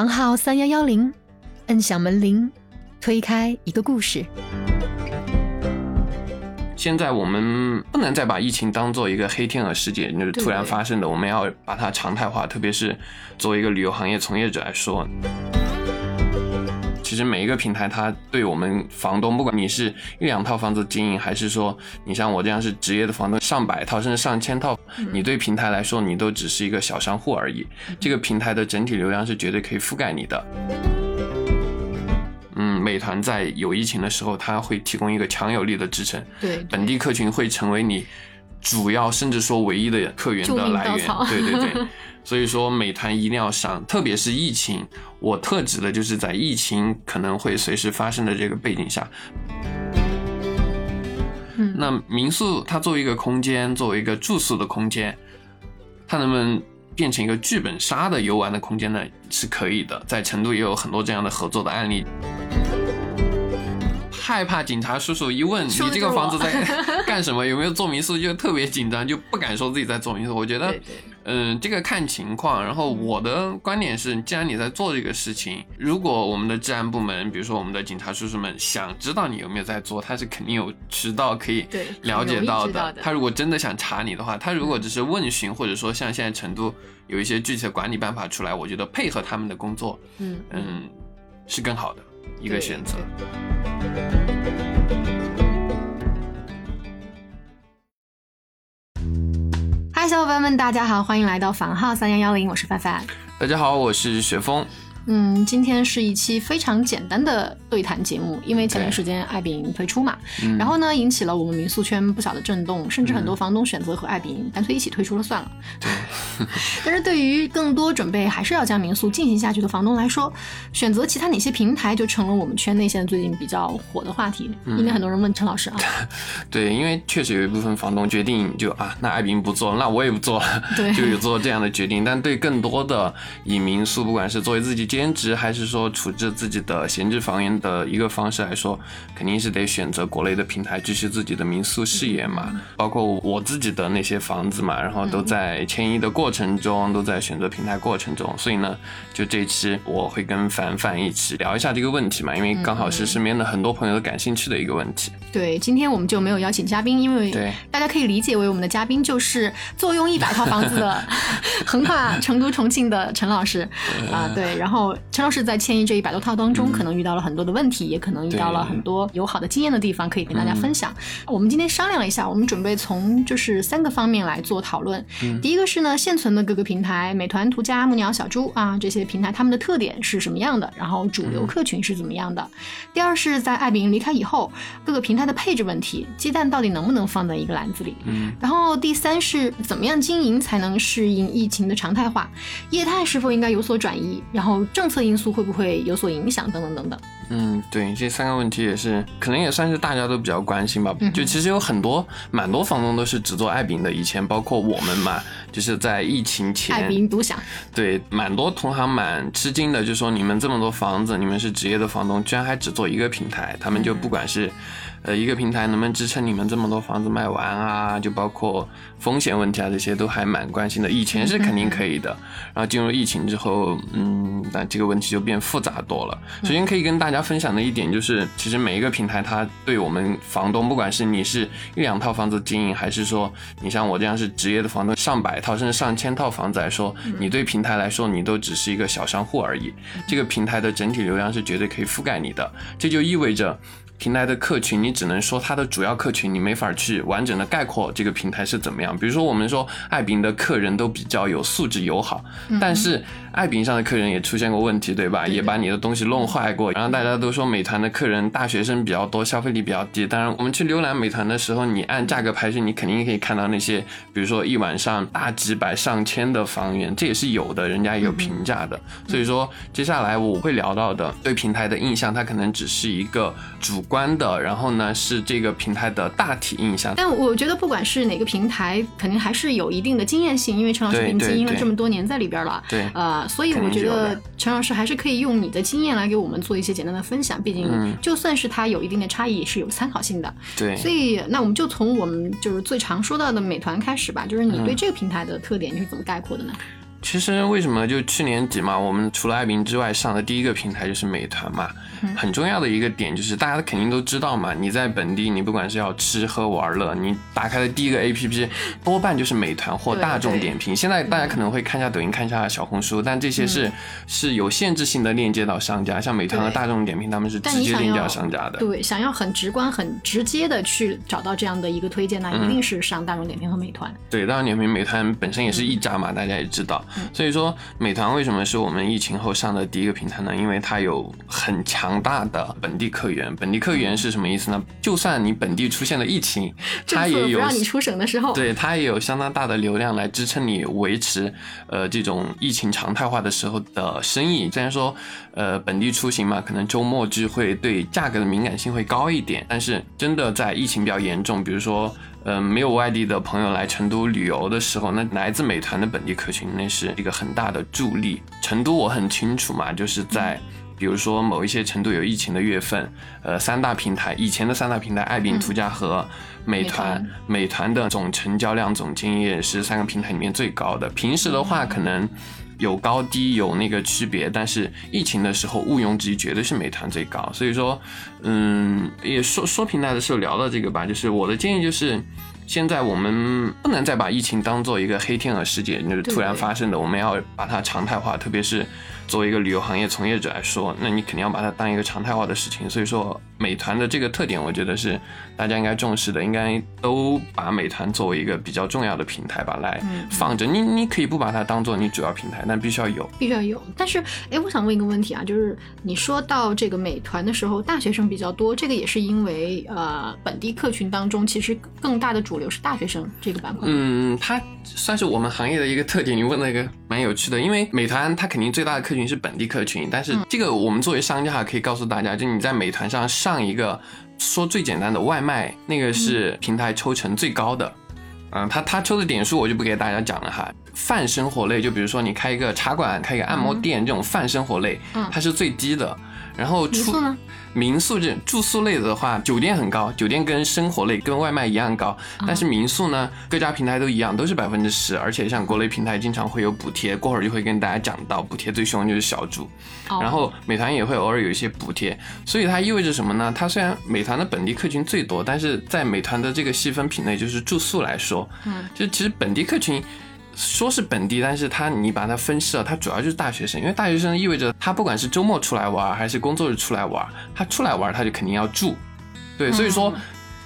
房号三幺幺零，摁响门铃，推开一个故事。现在我们不能再把疫情当做一个黑天鹅事件，就是突然发生的，我们要把它常态化。特别是作为一个旅游行业从业者来说，其实每一个平台，它对我们房东，不管你是一两套房子经营，还是说你像我这样是职业的房东，上百套甚至上千套，你对平台来说，你都只是一个小商户而已。这个平台的整体流量是绝对可以覆盖你的。嗯，美团在有疫情的时候，它会提供一个强有力的支撑，对本地客群会成为你主要甚至说唯一的客源的来源。对对对，所以说美团一定要上，特别是疫情，我特指的就是在疫情可能会随时发生的这个背景下。嗯，那民宿它作为一个空间，作为一个住宿的空间，它能不能？变成一个剧本杀的游玩的空间呢，是可以的。在成都也有很多这样的合作的案例。害怕警察叔叔一问你这个房子在 干什么，有没有做民宿，就特别紧张，就不敢说自己在做民宿。我觉得。嗯，这个看情况。然后我的观点是，既然你在做这个事情，如果我们的治安部门，比如说我们的警察叔叔们，想知道你有没有在做，他是肯定有渠道可以了解到的。他如果真的想查你的话，他如果只是问询，或者说像现在成都有一些具体的管理办法出来，我觉得配合他们的工作，嗯嗯，是更好的一个选择。嗨，小伙伴们，大家好，欢迎来到房号三幺幺零，我是范范。大家好，我是雪峰。嗯，今天是一期非常简单的对谈节目，因为前段时间爱彼迎推出嘛，然后呢引起了我们民宿圈不小的震动，甚至很多房东选择和爱彼迎干脆一起退出了算了。但是对于更多准备还是要将民宿进行下去的房东来说，选择其他哪些平台就成了我们圈内现在最近比较火的话题。应该很多人问陈老师啊。对，因为确实有一部分房东决定就啊，那爱彼迎不做，那我也不做了，对就有做这样的决定。但对更多的以民宿，不管是作为自己。兼职还是说处置自己的闲置房源的一个方式来说，肯定是得选择国内的平台继续自己的民宿事业嘛。包括我自己的那些房子嘛，然后都在迁移的过程中，都在选择平台过程中。所以呢，就这期我会跟凡凡一起聊一下这个问题嘛，因为刚好是身边的很多朋友都感兴趣的一个问题。对，今天我们就没有邀请嘉宾，因为大家可以理解为我们的嘉宾就是坐拥一百套房子的 横跨成都、重庆的陈老师啊。对，然后。陈老师在迁移这一百多套当中，可能遇到了很多的问题，也可能遇到了很多有好的经验的地方，可以跟大家分享。我们今天商量了一下，我们准备从就是三个方面来做讨论。第一个是呢，现存的各个平台，美团、途家、木鸟、小猪啊这些平台，他们的特点是什么样的？然后主流客群是怎么样的？第二是在爱彼迎离开以后，各个平台的配置问题，鸡蛋到底能不能放在一个篮子里？嗯。然后第三是怎么样经营才能适应疫情的常态化？业态是否应该有所转移？然后政策因素会不会有所影响？等等等等。嗯，对，这三个问题也是，可能也算是大家都比较关心吧。就其实有很多，蛮多房东都是只做爱饼的。以前包括我们嘛，就是在疫情前，爱丙独享。对，蛮多同行蛮吃惊的，就说你们这么多房子，你们是职业的房东，居然还只做一个平台。他们就不管是。呃，一个平台能不能支撑你们这么多房子卖完啊？就包括风险问题啊，这些都还蛮关心的。以前是肯定可以的，然后进入疫情之后，嗯，那这个问题就变复杂多了。首先可以跟大家分享的一点就是，其实每一个平台它对我们房东，不管是你是一两套房子经营，还是说你像我这样是职业的房东，上百套甚至上千套房子来说，你对平台来说，你都只是一个小商户而已。这个平台的整体流量是绝对可以覆盖你的，这就意味着。平台的客群，你只能说它的主要客群，你没法去完整的概括这个平台是怎么样。比如说，我们说爱彼迎的客人都比较有素质友好，但是爱彼迎上的客人也出现过问题，对吧？也把你的东西弄坏过。然后大家都说美团的客人大学生比较多，消费力比较低。当然，我们去浏览美团的时候，你按价格排序，你肯定可以看到那些，比如说一晚上大几百上千的房源，这也是有的，人家也有评价的。所以说，接下来我会聊到的对平台的印象，它可能只是一个主。观的，然后呢是这个平台的大体印象。但我觉得不管是哪个平台，肯定还是有一定的经验性，因为陈老师已经经营了这么多年在里边了。对，呃，所以我觉得陈老师还是可以用你的经验来给我们做一些简单的分享。毕竟就算是它有一定的差异，也是有参考性的。对，所以那我们就从我们就是最常说到的美团开始吧。就是你对这个平台的特点你是怎么概括的呢？其实为什么就去年底嘛，我们除了爱彼迎之外，上的第一个平台就是美团嘛。很重要的一个点就是，大家肯定都知道嘛，你在本地，你不管是要吃喝玩乐，你打开的第一个 APP 多半就是美团或大众点评。现在大家可能会看一下抖音，看一下小红书，但这些是是有限制性的链接到商家，像美团和大众点评，他们是直接链接到商家的。对，想要很直观、很直接的去找到这样的一个推荐，那一定是上大众点评和美团。对，大众点评、美团本身也是一家嘛，大家也知道。所以说，美团为什么是我们疫情后上的第一个平台呢？因为它有很强大的本地客源。本地客源是什么意思呢？就算你本地出现了疫情，它也有让你出省的时候，对，它也有相当大的流量来支撑你维持呃这种疫情常态化的时候的生意。虽然说呃本地出行嘛，可能周末就会对价格的敏感性会高一点，但是真的在疫情比较严重，比如说。嗯，没有外地的朋友来成都旅游的时候，那来自美团的本地客群，那是一个很大的助力。成都我很清楚嘛，就是在比如说某一些成都有疫情的月份，呃，三大平台以前的三大平台，爱彼迎、途家和美团，美团的总成交量、总经营是三个平台里面最高的。平时的话，可能。有高低有那个区别，但是疫情的时候毋庸置疑绝对是美团最高。所以说，嗯，也说说平台的时候聊到这个吧，就是我的建议就是，现在我们不能再把疫情当做一个黑天鹅事件，就是突然发生的，我们要把它常态化，特别是。作为一个旅游行业从业者来说，那你肯定要把它当一个常态化的事情。所以说，美团的这个特点，我觉得是大家应该重视的，应该都把美团作为一个比较重要的平台吧来放着。你你可以不把它当做你主要平台，但必须要有，必须要有。但是，哎，我想问一个问题啊，就是你说到这个美团的时候，大学生比较多，这个也是因为呃，本地客群当中其实更大的主流是大学生这个板块。嗯，它算是我们行业的一个特点。你问了一个蛮有趣的，因为美团它肯定最大的客群。是本地客群，但是这个我们作为商家可以告诉大家，就你在美团上上一个说最简单的外卖，那个是平台抽成最高的。嗯，他他抽的点数我就不给大家讲了哈。泛生活类，就比如说你开一个茶馆、开一个按摩店这种泛生活类，它是最低的。然后出呢？民宿这住宿类的话，酒店很高，酒店跟生活类跟外卖一样高。但是民宿呢，各家平台都一样，都是百分之十。而且像国内平台经常会有补贴，过会儿就会跟大家讲到，补贴最凶就是小猪。然后美团也会偶尔有一些补贴，所以它意味着什么呢？它虽然美团的本地客群最多，但是在美团的这个细分品类，就是住宿来说，嗯，就其实本地客群。说是本地，但是他你把它分析了，它主要就是大学生，因为大学生意味着他不管是周末出来玩还是工作日出来玩，他出来玩他就肯定要住，对，所以说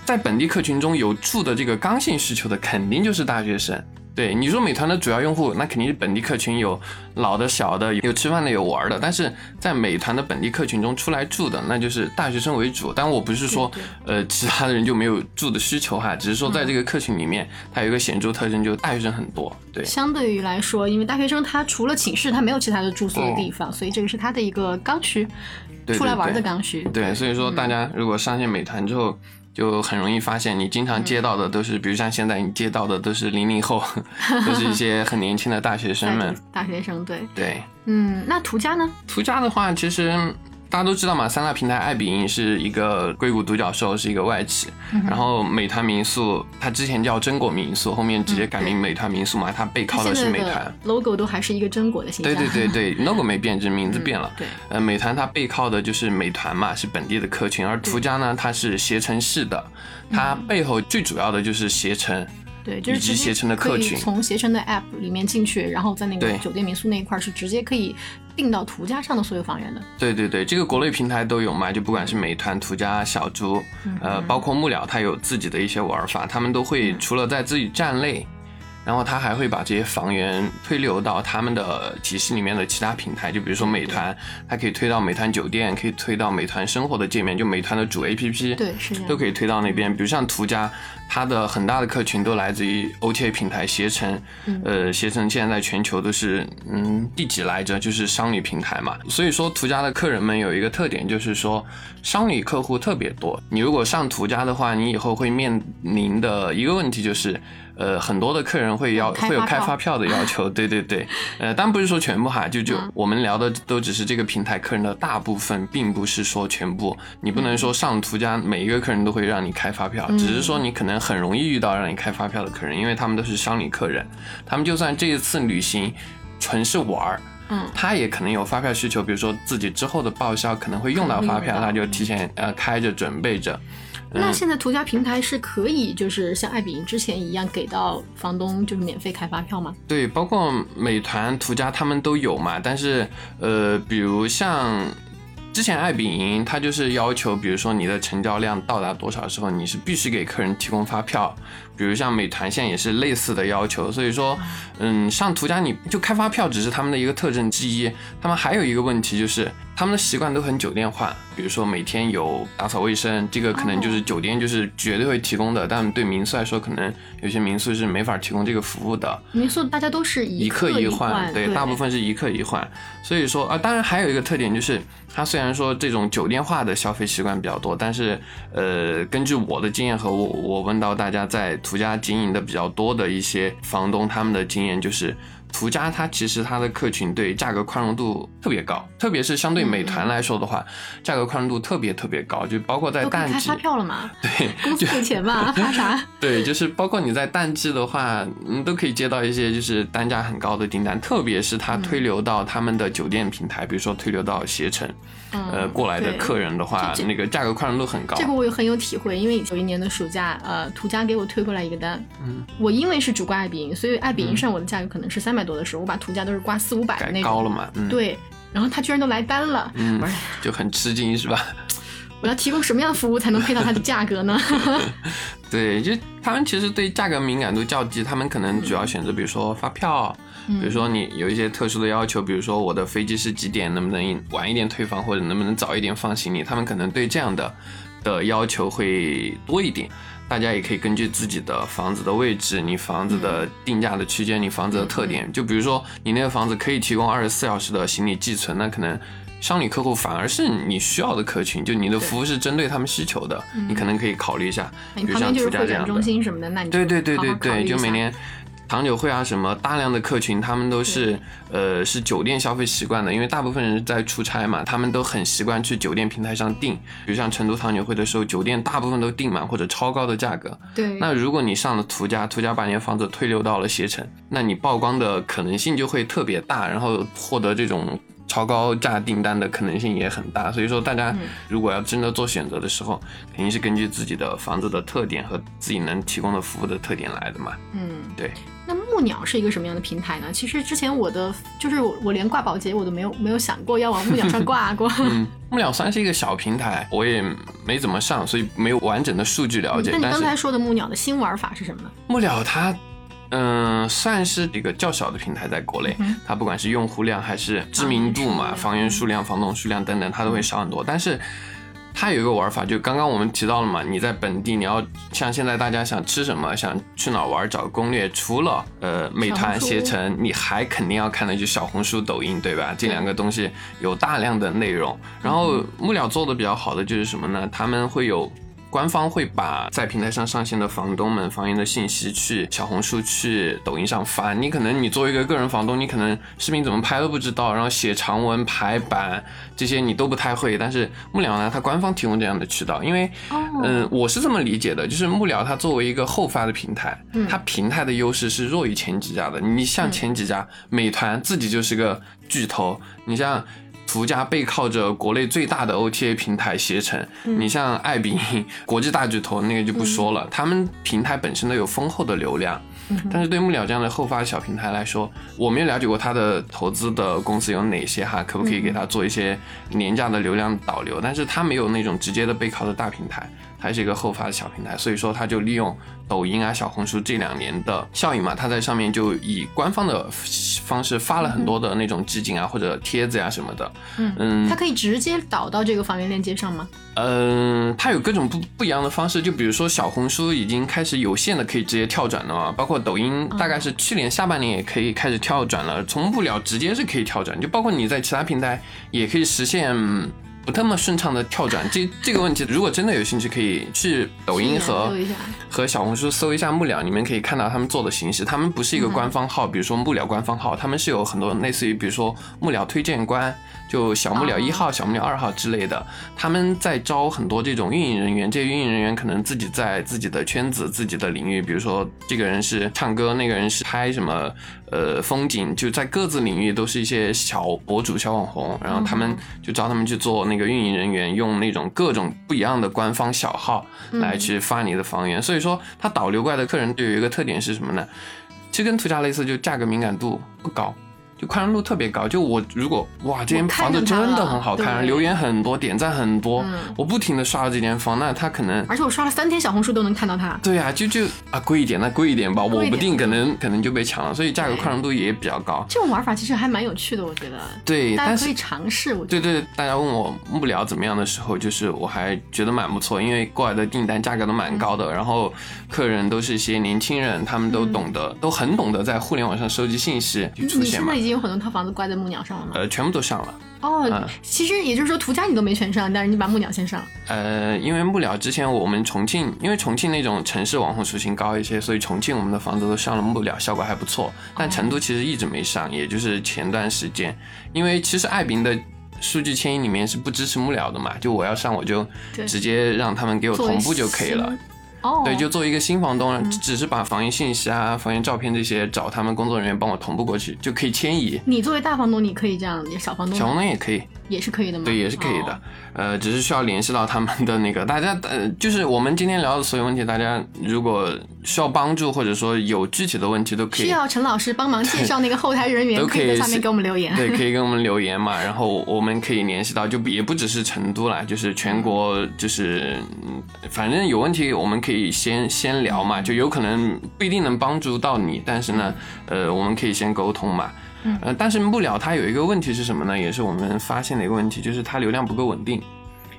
在本地客群中有住的这个刚性需求的，肯定就是大学生。对你说，美团的主要用户那肯定是本地客群，有老的、小的，有吃饭的，有玩的。但是在美团的本地客群中出来住的，那就是大学生为主。但我不是说，呃，其他的人就没有住的需求哈，只是说在这个客群里面，它有一个显著特征，就是大学生很多。对，相对于来说，因为大学生他除了寝室，他没有其他的住宿的地方，所以这个是他的一个刚需，出来玩的刚需。对，所以说大家如果上线美团之后。就很容易发现，你经常接到的都是，比如像现在你接到的都是零零后，都是一些很年轻的大学生们。大学生，对。对。嗯，那途家呢？途家的话，其实。大家都知道嘛，三大平台爱彼迎是一个硅谷独角兽，是一个外企。然后美团民宿，它之前叫真果民宿，后面直接改名美团民宿嘛，它背靠的是美团。logo 都还是一个真果的形象。对对对对，logo 没变，只是名字变了。对。呃，美团它背靠的就是美团嘛，是本地的客群，而途家呢，它是携程式的，它背后最主要的就是携程。对，就是携程的客群，从携程的 app 里面进去，然后在那个酒店民宿那一块是直接可以订到途家上的所有房源的。对对对，这个国内平台都有嘛，就不管是美团、途家、小猪，呃，包括木了，它有自己的一些玩法，他们都会除了在自己站内。然后他还会把这些房源推流到他们的体系里面的其他平台，就比如说美团，它可以推到美团酒店，可以推到美团生活的界面，就美团的主 APP，对，是都可以推到那边。比如像途家，它的很大的客群都来自于 OTA 平台携程，呃，携程现在在全球都是嗯第几来着？就是商旅平台嘛。所以说途家的客人们有一个特点，就是说商旅客户特别多。你如果上途家的话，你以后会面临的一个问题就是。呃，很多的客人会要会有开发票的要求，对对对，呃，当然不是说全部哈，就就我们聊的都只是这个平台客人的大部分，并不是说全部。你不能说上途家每一个客人都会让你开发票，只是说你可能很容易遇到让你开发票的客人，因为他们都是商旅客人，他们就算这一次旅行。纯是玩儿。嗯，他也可能有发票需求，比如说自己之后的报销可能会用到发票，那就提前呃开着准备着。那现在途家平台是可以就是像爱彼迎之前一样给到房东就是免费开发票吗？对，包括美团、途家他们都有嘛。但是呃，比如像之前爱彼迎，它就是要求，比如说你的成交量到达多少时候，你是必须给客人提供发票。比如像美团现在也是类似的要求，所以说，嗯，上途家你就开发票只是他们的一个特征之一。他们还有一个问题就是，他们的习惯都很酒店化。比如说每天有打扫卫生，这个可能就是酒店就是绝对会提供的，但对民宿来说，可能有些民宿是没法提供这个服务的。民宿大家都是一客一换，对，大部分是一客一换。所以说啊，当然还有一个特点就是，它虽然说这种酒店化的消费习惯比较多，但是呃，根据我的经验和我我问到大家在。途家经营的比较多的一些房东，他们的经验就是。途家它其实它的客群对价格宽容度特别高，特别是相对美团来说的话，价格宽容度特别特别高，就包括在淡季。发票了吗？对，公司付钱嘛，发啥？对，就是包括你在淡季的话，你，都可以接到一些就是单价很高的订单，特别是它推流到他们的酒店平台，比如说推流到携程，呃，过来的客人的话，那个价格宽容度很高。这个我也很有体会，因为有一年的暑假，呃，途家给我推过来一个单，嗯，我因为是主挂爱彼迎，所以爱彼迎上我的价格可能是三百。多的时候，我把途家都是挂四五百的那种，高了嘛？对，然后他居然都来单了，嗯，就很吃惊是吧？我要提供什么样的服务才能配到它的价格呢？对，就他们其实对价格敏感度较低，他们可能主要选择，比如说发票，比如说你有一些特殊的要求，比如说我的飞机是几点，能不能晚一点退房，或者能不能早一点放行李，他们可能对这样的的要求会多一点。大家也可以根据自己的房子的位置、你房子的定价的区间、你房子的特点，就比如说你那个房子可以提供二十四小时的行李寄存，那可能商旅客户反而是你需要的客群，就你的服务是针对他们需求的，你可能可以考虑一下，比如像途家这样的。对对对对对，就每年。长久会啊，什么大量的客群，他们都是呃是酒店消费习惯的，因为大部分人在出差嘛，他们都很习惯去酒店平台上订。比如像成都长酒会的时候，酒店大部分都订满或者超高的价格。对。那如果你上了途家，途家把你的房子推流到了携程，那你曝光的可能性就会特别大，然后获得这种超高价订单的可能性也很大。所以说，大家如果要真的做选择的时候，肯定是根据自己的房子的特点和自己能提供的服务的特点来的嘛。嗯，对。那木鸟是一个什么样的平台呢？其实之前我的就是我我连挂保洁我都没有没有想过要往木鸟上挂 过。嗯，木鸟算是一个小平台，我也没怎么上，所以没有完整的数据了解。那你刚才说的木鸟的新玩法是什么呢？木鸟它嗯算是一个较小的平台，在国内，它不管是用户量还是知名度嘛，房源数量、房东数量等等，它都会少很多，但是。它有一个玩法，就刚刚我们提到了嘛，你在本地，你要像现在大家想吃什么，想去哪玩，找攻略，除了呃美团、携程，你还肯定要看的就小红书、抖音，对吧？这两个东西有大量的内容。然后木鸟做的比较好的就是什么呢？他们会有。官方会把在平台上上线的房东们房源的信息去小红书、去抖音上发。你可能你作为一个个人房东，你可能视频怎么拍都不知道，然后写长文排版这些你都不太会。但是幕僚呢，它官方提供这样的渠道，因为嗯，我是这么理解的，就是幕僚它作为一个后发的平台，它平台的优势是弱于前几家的。你像前几家，美团自己就是个巨头，你像。途家背靠着国内最大的 OTA 平台携程，你像爱彼迎，国际大巨头那个就不说了，他们平台本身都有丰厚的流量，但是对木鸟这样的后发小平台来说，我没有了解过他的投资的公司有哪些哈，可不可以给他做一些廉价的流量导流？但是他没有那种直接的背靠的大平台。还是一个后发的小平台，所以说他就利用抖音啊、小红书这两年的效应嘛，他在上面就以官方的方式发了很多的那种集锦啊或者帖子呀什么的。嗯嗯，它可以直接导到这个房源链接上吗？嗯，它有各种不不一样的方式，就比如说小红书已经开始有限的可以直接跳转了嘛，包括抖音大概是去年下半年也可以开始跳转了，从不了直接是可以跳转，就包括你在其他平台也可以实现。不那么顺畅的跳转，这这个问题，如果真的有兴趣，可以去抖音和和小红书搜一下木鸟，你们可以看到他们做的形式。他们不是一个官方号，比如说木鸟官方号，他们是有很多类似于，比如说木鸟推荐官。就小木鸟一号、小木鸟二号之类的，他们在招很多这种运营人员。这些运营人员可能自己在自己的圈子、自己的领域，比如说这个人是唱歌，那个人是拍什么呃风景，就在各自领域都是一些小博主、小网红，然后他们就招他们去做那个运营人员，用那种各种不一样的官方小号来去发你的房源。所以说，他导流过来的客人就有一个特点是什么呢？其实跟途家类似，就价格敏感度不高。就宽容度特别高，就我如果哇，这间房子真的很好看，留言很多，点赞很多，我不停的刷了这间房，那他可能，而且我刷了三天小红书都能看到他。对啊，就就啊贵一点，那贵一点吧，我不定可能可能就被抢了，所以价格宽容度也比较高。这种玩法其实还蛮有趣的，我觉得。对，大家可以尝试。我对对，大家问我幕僚怎么样的时候，就是我还觉得蛮不错，因为过来的订单价格都蛮高的，然后客人都是一些年轻人，他们都懂得，都很懂得在互联网上收集信息，就出现嘛。已经有很多套房子挂。在木鸟上了吗？呃，全部都上了。哦，其实也就是说，途家你都没全上，但是你把木鸟先上了。呃，因为木鸟之前我们重庆，因为重庆那种城市网红属性高一些，所以重庆我们的房子都上了木鸟，效果还不错。但成都其实一直没上，也就是前段时间，因为其实爱彼迎的数据迁移里面是不支持木鸟的嘛，就我要上我就直接让他们给我同步就可以了。对，就作为一个新房东，只是把房源信息啊、房源照片这些找他们工作人员帮我同步过去，就可以迁移。你作为大房东，你可以这样，小房东小房东也可以。也是可以的吗？对，也是可以的。呃，只是需要联系到他们的那个大家，呃，就是我们今天聊的所有问题，大家如果需要帮助或者说有具体的问题，都可以需要陈老师帮忙介绍那个后台人员，都可以在下面给我们留言。对，可以给我们留言嘛，然后我们可以联系到，就也不只是成都啦，就是全国，就是反正有问题我们可以先先聊嘛，就有可能不一定能帮助到你，但是呢，呃，我们可以先沟通嘛。嗯，但是木鸟它有一个问题是什么呢？也是我们发现的一个问题，就是它流量不够稳定。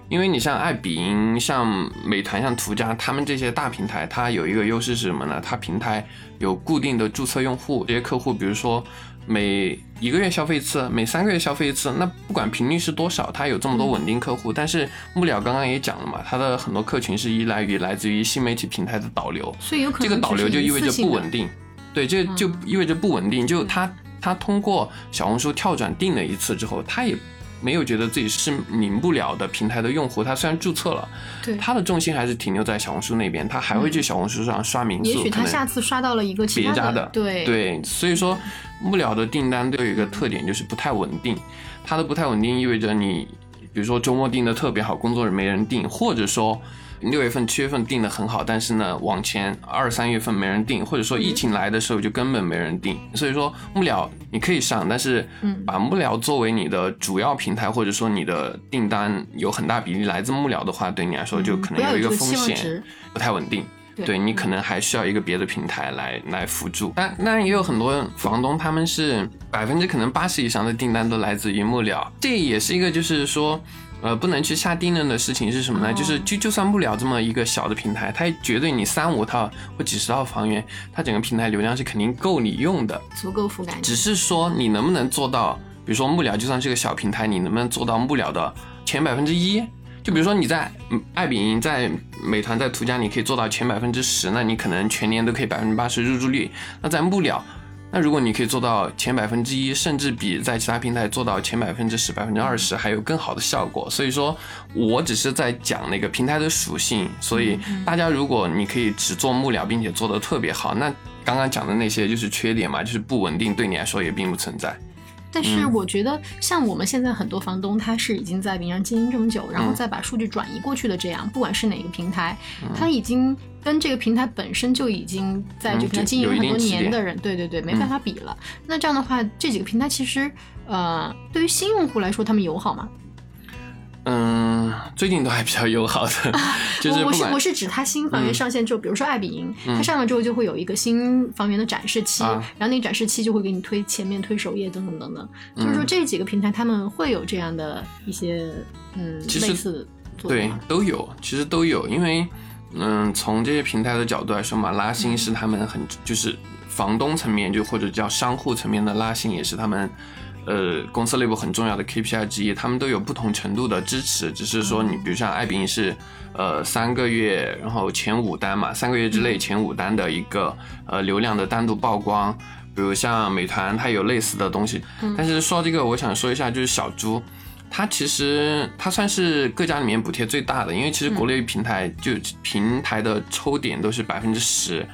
因为你像爱彼迎、像美团、像途家，他们这些大平台，它有一个优势是什么呢？它平台有固定的注册用户，这些客户，比如说每一个月消费一次，每三个月消费一次，那不管频率是多少，它有这么多稳定客户。但是木鸟刚刚也讲了嘛，它的很多客群是依赖于来自于新媒体平台的导流，所以有可能这个导流就意味着不稳定。对，这就意味着不稳定，就它。他通过小红书跳转定了一次之后，他也没有觉得自己是免不了的平台的用户。他虽然注册了，对他的重心还是停留在小红书那边，他还会去小红书上刷民宿。也许他下次刷到了一个别家的，对对。所以说，不了的订单都有一个特点，就是不太稳定。它的不太稳定意味着你，比如说周末订的特别好，工作日没人订，或者说。六月份、七月份订的很好，但是呢，往前二三月份没人订，或者说疫情来的时候就根本没人订。所以说幕僚你可以上，但是把幕僚作为你的主要平台，或者说你的订单有很大比例来自幕僚的话，对你来说就可能有一个风险，不太稳定。对你可能还需要一个别的平台来来辅助。但当然也有很多房东，他们是百分之可能八十以上的订单都来自于幕僚，这也是一个就是说。呃，不能去下定论的事情是什么呢？就是就就算不了这么一个小的平台，它绝对你三五套或几十套房源，它整个平台流量是肯定够你用的，足够覆盖。只是说你能不能做到，比如说木鸟就算是个小平台，你能不能做到木鸟的前百分之一？就比如说你在爱彼迎、在美团、在途家，你可以做到前百分之十，那你可能全年都可以百分之八十入住率。那在木鸟。那如果你可以做到前百分之一，甚至比在其他平台做到前百分之十、百分之二十还有更好的效果。所以说，我只是在讲那个平台的属性。所以大家如果你可以只做幕僚，并且做得特别好，那刚刚讲的那些就是缺点嘛，就是不稳定，对你来说也并不存在。但是我觉得，像我们现在很多房东，他是已经在别人经营这么久，然后再把数据转移过去的，这样不管是哪个平台，他已经跟这个平台本身就已经在这个经营很多年的人，对对对，没办法比了。那这样的话，这几个平台其实，呃，对于新用户来说，他们友好吗？嗯，最近都还比较友好的，就是我是我是指它新房源上线之后，比如说爱彼迎，它上了之后就会有一个新房源的展示期，然后那展示期就会给你推前面推首页等等等等，就是说这几个平台他们会有这样的一些嗯类似对都有，其实都有，因为嗯从这些平台的角度来说嘛，拉新是他们很就是房东层面就或者叫商户层面的拉新也是他们。呃，公司内部很重要的 KPI 之一，他们都有不同程度的支持。只是说，你比如像爱彼迎是，呃，三个月，然后前五单嘛，三个月之内前五单的一个呃流量的单独曝光。比如像美团，它有类似的东西。但是说这个，我想说一下，就是小猪，它其实它算是各家里面补贴最大的，因为其实国内平台就平台的抽点都是百分之十，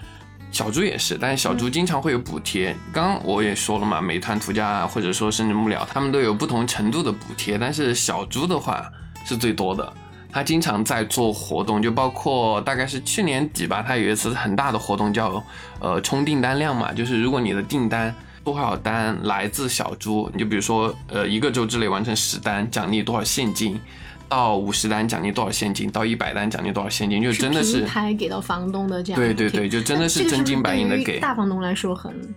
小猪也是，但是小猪经常会有补贴。刚刚我也说了嘛，美团、途家或者说甚至幕僚，他们都有不同程度的补贴，但是小猪的话是最多的。他经常在做活动，就包括大概是去年底吧，他有一次很大的活动叫呃冲订单量嘛，就是如果你的订单多少单来自小猪，你就比如说呃一个周之内完成十单，奖励多少现金，到五十单奖励多少现金，到一百单奖励多少现金，就真的是平台给到房东的这样。对对对，就真的是真金白银的给。大房东来说很。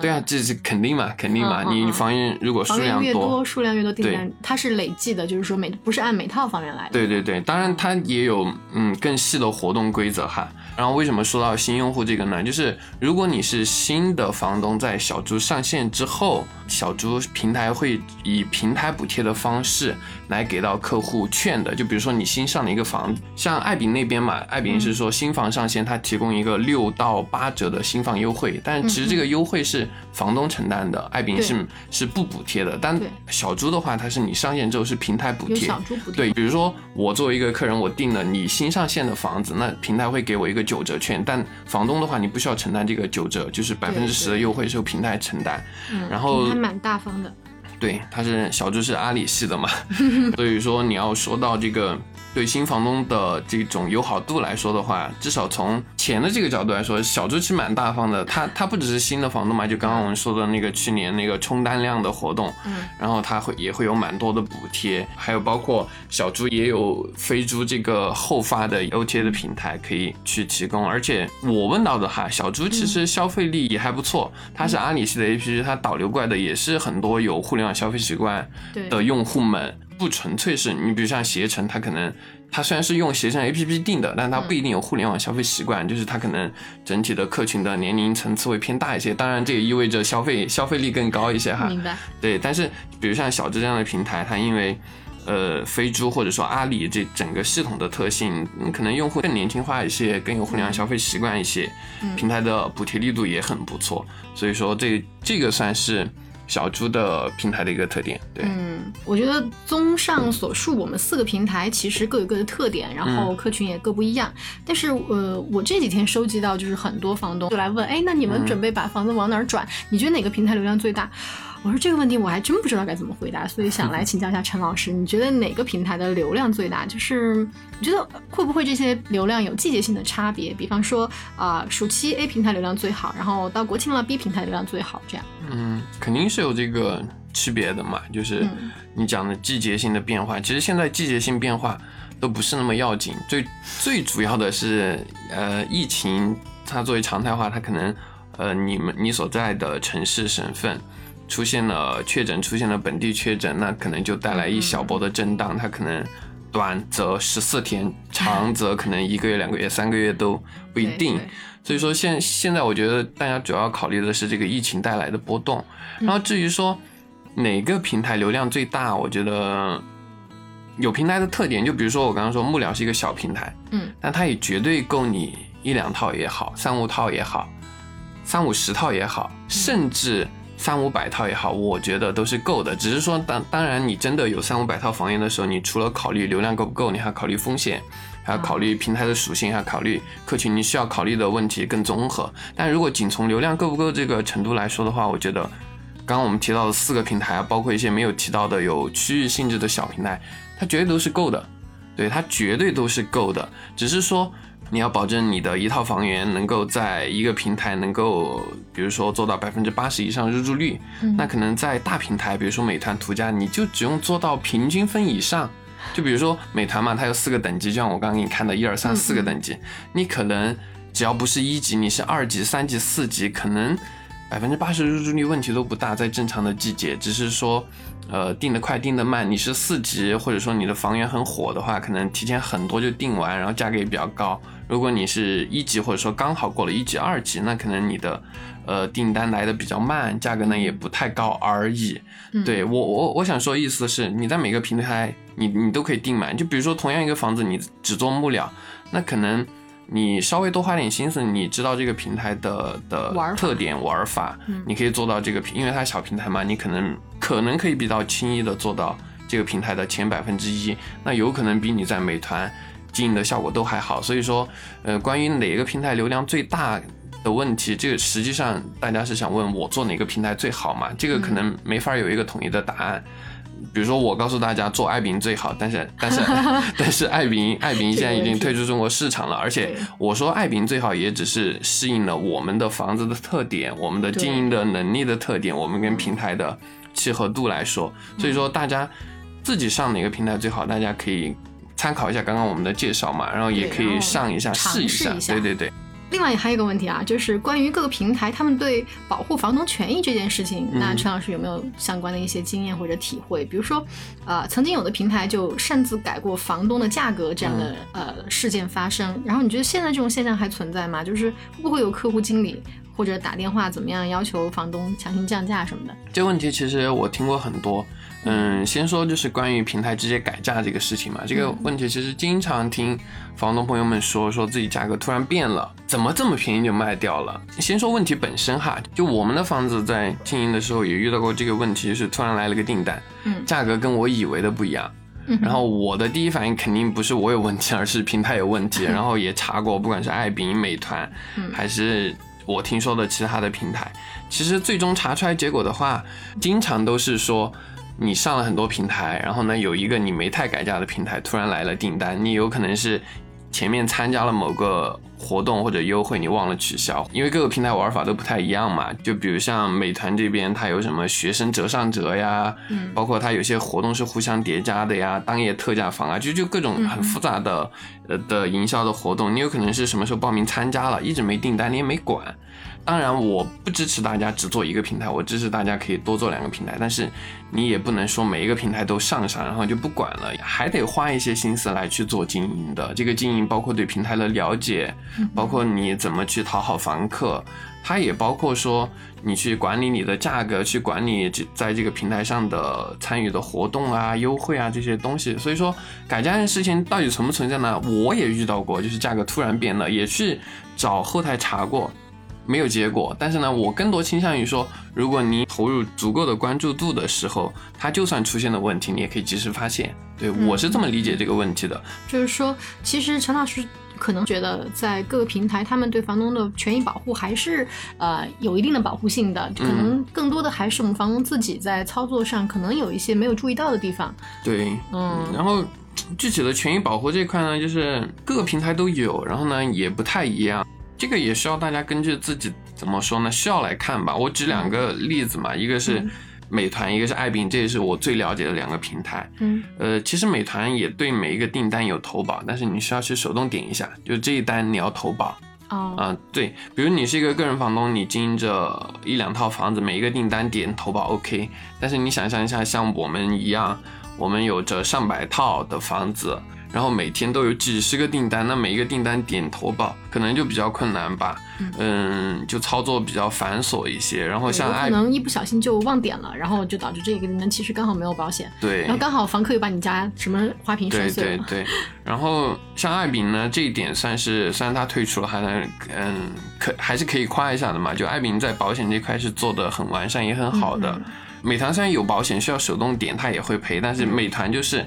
对啊，这是肯定嘛，肯定嘛。你房源如果数量越多，数量越多，订单它是累计的，就是说每不是按每套房源来的。对对对，当然它也有嗯更细的活动规则哈。然后为什么说到新用户这个呢？就是如果你是新的房东，在小猪上线之后，小猪平台会以平台补贴的方式来给到客户券的。就比如说你新上了一个房子，像爱彼那边嘛，爱彼是说新房上线，它提供一个六到八折的新房优惠，但其实这个优惠是房东承担的，爱彼是是不补贴的。但小猪的话，它是你上线之后是平台补贴。小猪补贴。对，比如说我作为一个客人，我订了你新上线的房子，那平台会给我一个。九折券，但房东的话，你不需要承担这个九折，就是百分之十的优惠是由平台承担。嗯，然后还蛮大方的。对，他是小猪是阿里系的嘛，所以说你要说到这个。对新房东的这种友好度来说的话，至少从钱的这个角度来说，小猪其实蛮大方的。他他不只是新的房东嘛，就刚刚我们说的那个去年那个冲单量的活动，嗯，然后他会也会有蛮多的补贴，还有包括小猪也有飞猪这个后发的 OTA 的平台可以去提供。而且我问到的哈，小猪其实消费力也还不错，它是阿里系的 APP，它导流过来的也是很多有互联网消费习惯的用户们。不纯粹是你，比如像携程，它可能它虽然是用携程 A P P 定的，但它不一定有互联网消费习惯，就是它可能整体的客群的年龄层次会偏大一些。当然，这也意味着消费消费力更高一些哈。明白。对，但是比如像小智这样的平台，它因为呃飞猪或者说阿里这整个系统的特性，可能用户更年轻化一些，更有互联网消费习惯一些，平台的补贴力度也很不错。所以说这这个算是。小猪的平台的一个特点，对，嗯，我觉得综上所述，我们四个平台其实各有各的特点，然后客群也各不一样。但是，呃，我这几天收集到就是很多房东就来问，哎，那你们准备把房子往哪儿转？你觉得哪个平台流量最大？我说这个问题我还真不知道该怎么回答，所以想来请教一下陈老师，你觉得哪个平台的流量最大？就是你觉得会不会这些流量有季节性的差别？比方说啊，暑期 A 平台流量最好，然后到国庆了 B 平台流量最好，这样？嗯，肯定是有这个区别的嘛。就是你讲的季节性的变化，其实现在季节性变化都不是那么要紧，最最主要的是呃，疫情它作为常态化，它可能呃，你们你所在的城市省份。出现了确诊，出现了本地确诊，那可能就带来一小波的震荡。它可能短则十四天，长则可能一个月、两个月、三个月都不一定。所以说现现在我觉得大家主要考虑的是这个疫情带来的波动。然后至于说哪个平台流量最大，我觉得有平台的特点，就比如说我刚刚说幕僚是一个小平台，嗯，但它也绝对够你一两套也好，三五套也好，三五十套也好，甚至。三五百套也好，我觉得都是够的。只是说，当当然，你真的有三五百套房源的时候，你除了考虑流量够不够，你还要考虑风险，还要考虑平台的属性，还要考虑客群，你需要考虑的问题更综合。但如果仅从流量够不够这个程度来说的话，我觉得，刚刚我们提到的四个平台啊，包括一些没有提到的有区域性质的小平台，它绝对都是够的。对，它绝对都是够的。只是说。你要保证你的一套房源能够在一个平台能够，比如说做到百分之八十以上入住率，那可能在大平台，比如说美团、途家，你就只用做到平均分以上。就比如说美团嘛，它有四个等级，就像我刚刚给你看的一二三四个等级，你可能只要不是一级，你是二级、三级、四级，可能百分之八十入住率问题都不大，在正常的季节，只是说。呃，订的快，订的慢。你是四级，或者说你的房源很火的话，可能提前很多就订完，然后价格也比较高。如果你是一级，或者说刚好过了一级、二级，那可能你的呃订单来的比较慢，价格呢也不太高而已。对我，我我想说意思是，你在每个平台，你你都可以订满。就比如说同样一个房子，你只做木料，那可能。你稍微多花点心思，你知道这个平台的的特点玩法，你可以做到这个平，因为它小平台嘛，你可能可能可以比较轻易的做到这个平台的前百分之一，那有可能比你在美团经营的效果都还好。所以说，呃，关于哪个平台流量最大的问题，这个实际上大家是想问我做哪个平台最好嘛？这个可能没法有一个统一的答案。比如说，我告诉大家做爱彼迎最好，但是但是 但是爱彼迎 爱彼迎现在已经退出中国市场了，而且我说爱彼迎最好也只是适应了我们的房子的特点，我们的经营的能力的特点，我们跟平台的契合度来说，所以说大家自己上哪个平台最好，大家可以参考一下刚刚我们的介绍嘛，然后也可以上一下试一下，对对对。另外还有一个问题啊，就是关于各个平台他们对保护房东权益这件事情，那陈老师有没有相关的一些经验或者体会？比如说，呃，曾经有的平台就擅自改过房东的价格这样的呃事件发生，然后你觉得现在这种现象还存在吗？就是会不会有客户经理或者打电话怎么样要求房东强行降价什么的？这个问题其实我听过很多。嗯，先说就是关于平台直接改价这个事情嘛，这个问题其实经常听房东朋友们说，说自己价格突然变了，怎么这么便宜就卖掉了？先说问题本身哈，就我们的房子在经营的时候也遇到过这个问题，就是突然来了个订单，嗯，价格跟我以为的不一样，然后我的第一反应肯定不是我有问题，而是平台有问题，然后也查过，不管是爱彼、美团，还是我听说的其他的平台，其实最终查出来结果的话，经常都是说。你上了很多平台，然后呢，有一个你没太改价的平台突然来了订单，你有可能是前面参加了某个活动或者优惠，你忘了取消，因为各个平台玩法都不太一样嘛。就比如像美团这边，它有什么学生折上折呀，嗯，包括它有些活动是互相叠加的呀，当夜特价房啊，就就各种很复杂的呃的营销的活动，你有可能是什么时候报名参加了，一直没订单，你也没管。当然，我不支持大家只做一个平台，我支持大家可以多做两个平台。但是，你也不能说每一个平台都上上，然后就不管了，还得花一些心思来去做经营的。这个经营包括对平台的了解，包括你怎么去讨好房客，它也包括说你去管理你的价格，去管理这在这个平台上的参与的活动啊、优惠啊这些东西。所以说，改价的事情到底存不存在呢？我也遇到过，就是价格突然变了，也去找后台查过。没有结果，但是呢，我更多倾向于说，如果你投入足够的关注度的时候，它就算出现了问题，你也可以及时发现。对我是这么理解这个问题的。就是说，其实陈老师可能觉得，在各个平台，他们对房东的权益保护还是呃有一定的保护性的，可能更多的还是我们房东自己在操作上可能有一些没有注意到的地方。对，嗯，然后具体的权益保护这块呢，就是各个平台都有，然后呢也不太一样。这个也需要大家根据自己怎么说呢？需要来看吧。我举两个例子嘛，一个是美团，一个是爱彼迎，这也是我最了解的两个平台。嗯，呃，其实美团也对每一个订单有投保，但是你需要去手动点一下，就这一单你要投保。哦，啊，对，比如你是一个个人房东，你经营着一两套房子，每一个订单点投保 OK。但是你想象一下，像我们一样，我们有着上百套的房子。然后每天都有几十个订单，那每一个订单点投保可能就比较困难吧，嗯，就操作比较繁琐一些。然后像可能一不小心就忘点了，然后就导致这个订单其实刚好没有保险。对，然后刚好房客又把你家什么花瓶摔碎了。对对对。然后像爱彼呢，这一点算是虽然他退出了，还能嗯可还是可以夸一下的嘛。就爱彼在保险这块是做的很完善，也很好的。美团虽然有保险需要手动点，它也会赔，但是美团就是。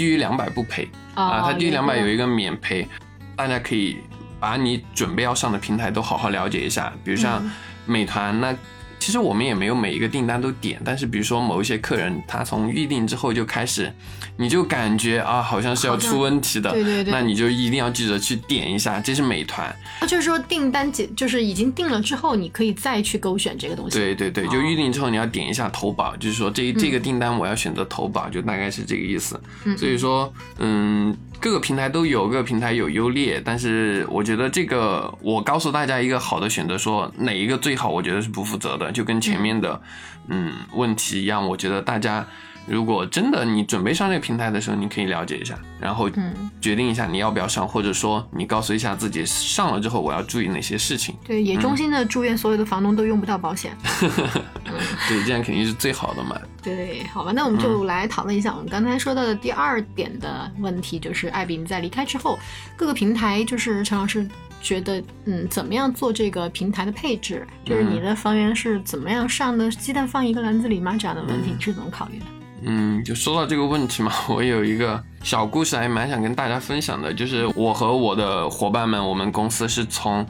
低于两百不赔。啊，它低于两百有一个免赔，大家可以把你准备要上的平台都好好了解一下，比如像美团那。其实我们也没有每一个订单都点，但是比如说某一些客人，他从预定之后就开始，你就感觉啊，好像是要出问题的，对对对，那你就一定要记得去点一下，这是美团。那就是说订单解，就是已经定了之后，你可以再去勾选这个东西。对对对，就预定之后你要点一下投保，就是说这这个订单我要选择投保，就大概是这个意思。所以说，嗯。各个平台都有，各个平台有优劣，但是我觉得这个，我告诉大家一个好的选择，说哪一个最好，我觉得是不负责的，就跟前面的，嗯，问题一样，我觉得大家。如果真的你准备上这个平台的时候，你可以了解一下，然后决定一下你要不要上，或者说你告诉一下自己上了之后我要注意哪些事情。对，也衷心的祝愿所有的房东都用不到保险。对，这样肯定是最好的嘛。对，好吧，那我们就来讨论一下我们刚才说到的第二点的问题，就是艾比你在离开之后，各个平台就是陈老师觉得，嗯，怎么样做这个平台的配置？就是你的房源是怎么样上的？鸡蛋放一个篮子里吗？这样的问题你是怎么考虑的？嗯，就说到这个问题嘛，我有一个小故事，还蛮想跟大家分享的，就是我和我的伙伴们，我们公司是从，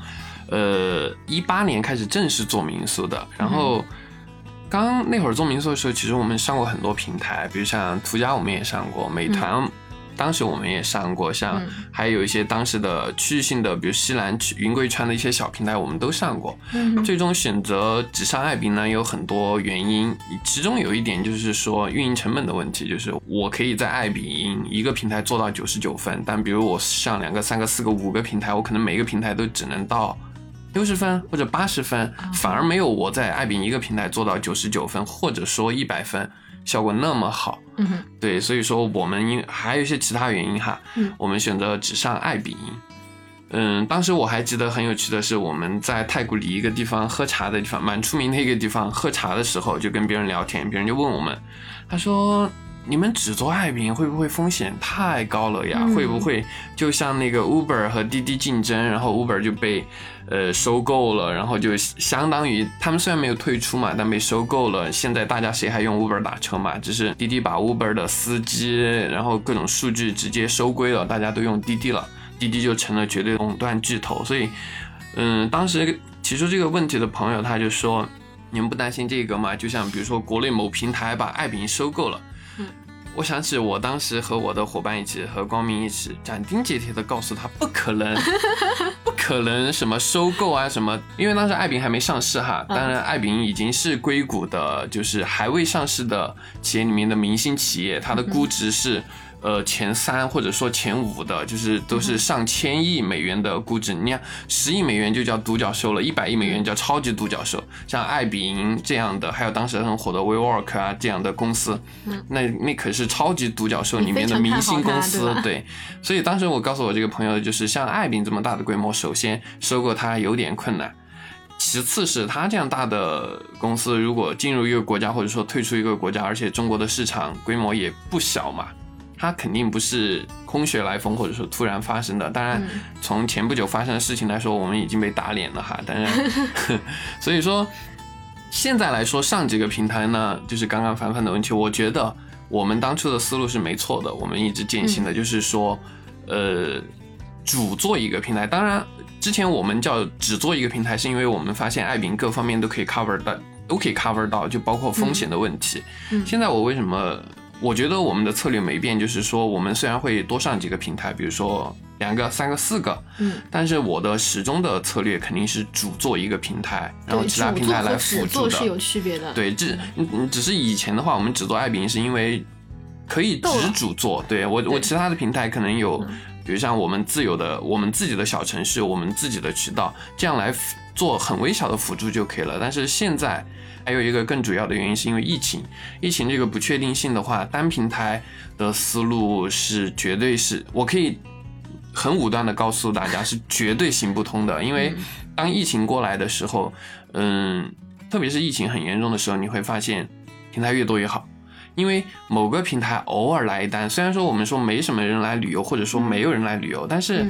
呃，一八年开始正式做民宿的。然后，刚那会儿做民宿的时候，其实我们上过很多平台，比如像途家，我们也上过，美团。当时我们也上过，像还有一些当时的区域性的，比如西南区、云贵川的一些小平台，我们都上过。最终选择只上爱彼呢，有很多原因，其中有一点就是说运营成本的问题，就是我可以在爱彼营一个平台做到九十九分，但比如我上两个、三个、四个、五个平台，我可能每个平台都只能到六十分或者八十分，反而没有我在爱彼一个平台做到九十九分，或者说一百分。效果那么好，嗯，对，所以说我们因还有一些其他原因哈，嗯，我们选择只上爱彼迎，嗯，当时我还记得很有趣的是，我们在太古里一个地方喝茶的地方，蛮出名的一个地方喝茶的时候，就跟别人聊天，别人就问我们，他说。你们只做爱彼迎会不会风险太高了呀？会不会就像那个 Uber 和滴滴竞争，然后 Uber 就被呃收购了，然后就相当于他们虽然没有退出嘛，但被收购了。现在大家谁还用 Uber 打车嘛？只是滴滴把 Uber 的司机，然后各种数据直接收归了，大家都用滴滴了，滴滴就成了绝对垄断巨头。所以，嗯，当时提出这个问题的朋友他就说：“你们不担心这个吗？就像比如说国内某平台把爱彼迎收购了。”我想起我当时和我的伙伴一起，和光明一起斩钉截铁的告诉他，不可能，不可能什么收购啊什么，因为当时爱彼还没上市哈，当然爱彼已经是硅谷的，就是还未上市的企业里面的明星企业，它的估值是。呃，前三或者说前五的，就是都是上千亿美元的估值。你看，十亿美元就叫独角兽了，一百亿美元叫超级独角兽。像爱彼迎这样的，还有当时很火的 WeWork 啊这样的公司，那那可是超级独角兽里面的明星公司。对，所以当时我告诉我这个朋友，就是像爱彼迎这么大的规模，首先收购它有点困难，其次是它这样大的公司，如果进入一个国家或者说退出一个国家，而且中国的市场规模也不小嘛。它肯定不是空穴来风，或者说突然发生的。当然，从前不久发生的事情来说，我们已经被打脸了哈。当然，所以说现在来说上几个平台呢，就是刚刚凡凡的问题，我觉得我们当初的思路是没错的。我们一直践行的就是说，呃，主做一个平台。当然，之前我们叫只做一个平台，是因为我们发现爱彼迎各方面都可以 cover 到，都可以 cover 到，就包括风险的问题。现在我为什么？我觉得我们的策略没变，就是说我们虽然会多上几个平台，比如说两个、三个、四个，嗯，但是我的始终的策略肯定是主做一个平台，然后其他平台来辅助的。是有区别的。对，只只是以前的话，我们只做爱彼迎是因为可以只主做。对我，我其他的平台可能有，比如像我们自有的、我们自己的小程序、我们自己的渠道，这样来做很微小的辅助就可以了。但是现在。还有一个更主要的原因，是因为疫情。疫情这个不确定性的话，单平台的思路是绝对是我可以很武断的告诉大家，是绝对行不通的。因为当疫情过来的时候，嗯，特别是疫情很严重的时候，你会发现平台越多越好。因为某个平台偶尔来一单，虽然说我们说没什么人来旅游，或者说没有人来旅游，但是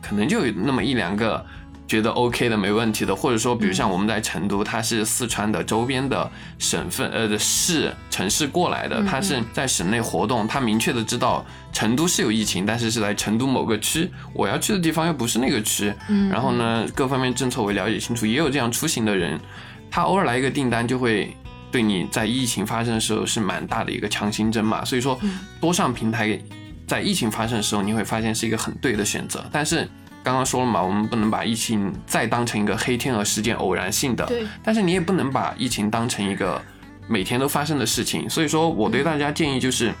可能就有那么一两个。觉得 OK 的没问题的，或者说，比如像我们在成都，它是四川的周边的省份呃的市城市过来的，它是在省内活动，它明确的知道成都是有疫情，但是是在成都某个区，我要去的地方又不是那个区，嗯，然后呢，各方面政策我了解清楚，也有这样出行的人，他偶尔来一个订单，就会对你在疫情发生的时候是蛮大的一个强心针嘛，所以说多上平台，在疫情发生的时候，你会发现是一个很对的选择，但是。刚刚说了嘛，我们不能把疫情再当成一个黑天鹅事件、偶然性的。对。但是你也不能把疫情当成一个每天都发生的事情。所以说，我对大家建议就是，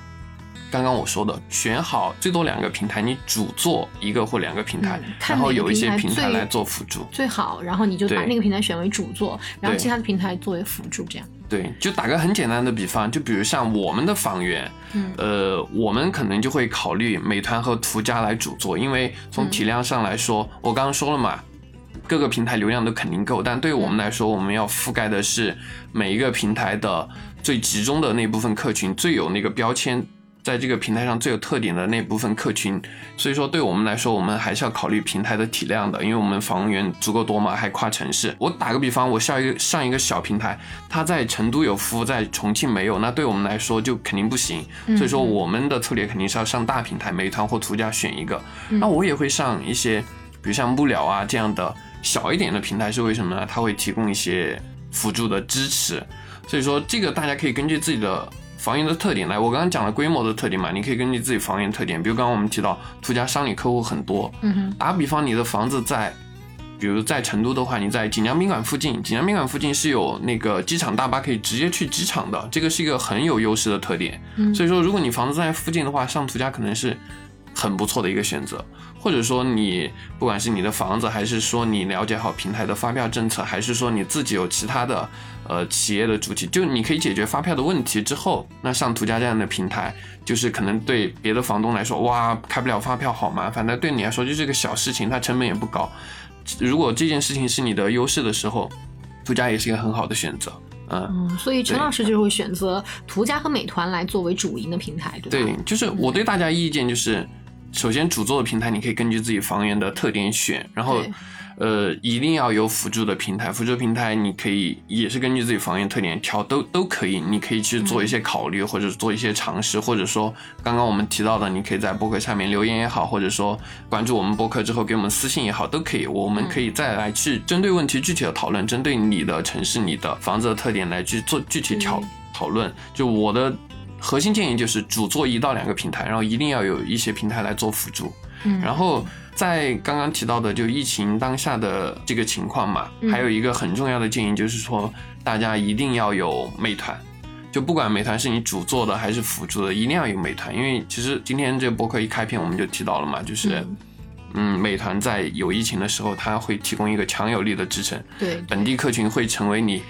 刚刚我说的，选好最多两个平台，你主做一个或两个平台，然后有一些平台来做辅助。最好，然后你就把那个平台选为主做，然后其他的平台作为辅助，这样。对，就打个很简单的比方，就比如像我们的房源，嗯，呃，我们可能就会考虑美团和途家来主做，因为从体量上来说，我刚刚说了嘛，各个平台流量都肯定够，但对于我们来说，我们要覆盖的是每一个平台的最集中的那部分客群，最有那个标签在这个平台上最有特点的那部分客群，所以说对我们来说，我们还是要考虑平台的体量的，因为我们房源足够多嘛，还跨城市。我打个比方，我上一个上一个小平台，它在成都有服务，在重庆没有，那对我们来说就肯定不行。所以说我们的策略肯定是要上大平台，美团或途家选一个。那我也会上一些，比如像木了啊这样的小一点的平台，是为什么呢？它会提供一些辅助的支持。所以说这个大家可以根据自己的。房源的特点来，我刚刚讲了规模的特点嘛，你可以根据自己房源特点，比如刚刚我们提到途家商旅客户很多，嗯哼，打比方，你的房子在，比如在成都的话，你在锦江宾馆附近，锦江宾馆附近是有那个机场大巴可以直接去机场的，这个是一个很有优势的特点。所以说，如果你房子在附近的话，上途家可能是很不错的一个选择。或者说你不管是你的房子，还是说你了解好平台的发票政策，还是说你自己有其他的呃企业的主体，就你可以解决发票的问题之后，那上途家这样的平台，就是可能对别的房东来说，哇，开不了发票好麻烦，但对你来说就是个小事情，它成本也不高。如果这件事情是你的优势的时候，途家也是一个很好的选择。嗯，所以陈老师就会选择途家和美团来作为主营的平台，对吧？对，就是我对大家意见就是。首先，主做的平台你可以根据自己房源的特点选，然后，呃，一定要有辅助的平台。辅助平台你可以也是根据自己房源特点挑，都都可以。你可以去做一些考虑，或者做一些尝试，或者说刚刚我们提到的，你可以在博客下面留言也好，或者说关注我们博客之后给我们私信也好，都可以。我们可以再来去针对问题具体的讨论，针对你的城市、你的房子的特点来去做具体讨讨论。就我的。核心建议就是主做一到两个平台，然后一定要有一些平台来做辅助。嗯，然后在刚刚提到的就疫情当下的这个情况嘛，还有一个很重要的建议就是说，大家一定要有美团，就不管美团是你主做的还是辅助的，一定要有美团。因为其实今天这个博客一开篇我们就提到了嘛，就是嗯，美团在有疫情的时候，它会提供一个强有力的支撑，对，本地客群会成为你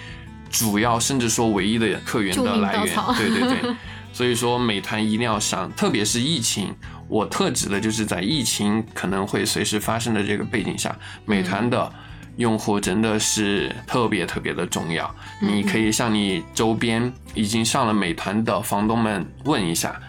主要甚至说唯一的客源的来源，对对对。所以说，美团一定要上，特别是疫情，我特指的就是在疫情可能会随时发生的这个背景下，美团的用户真的是特别特别的重要。你可以向你周边已经上了美团的房东们问一下，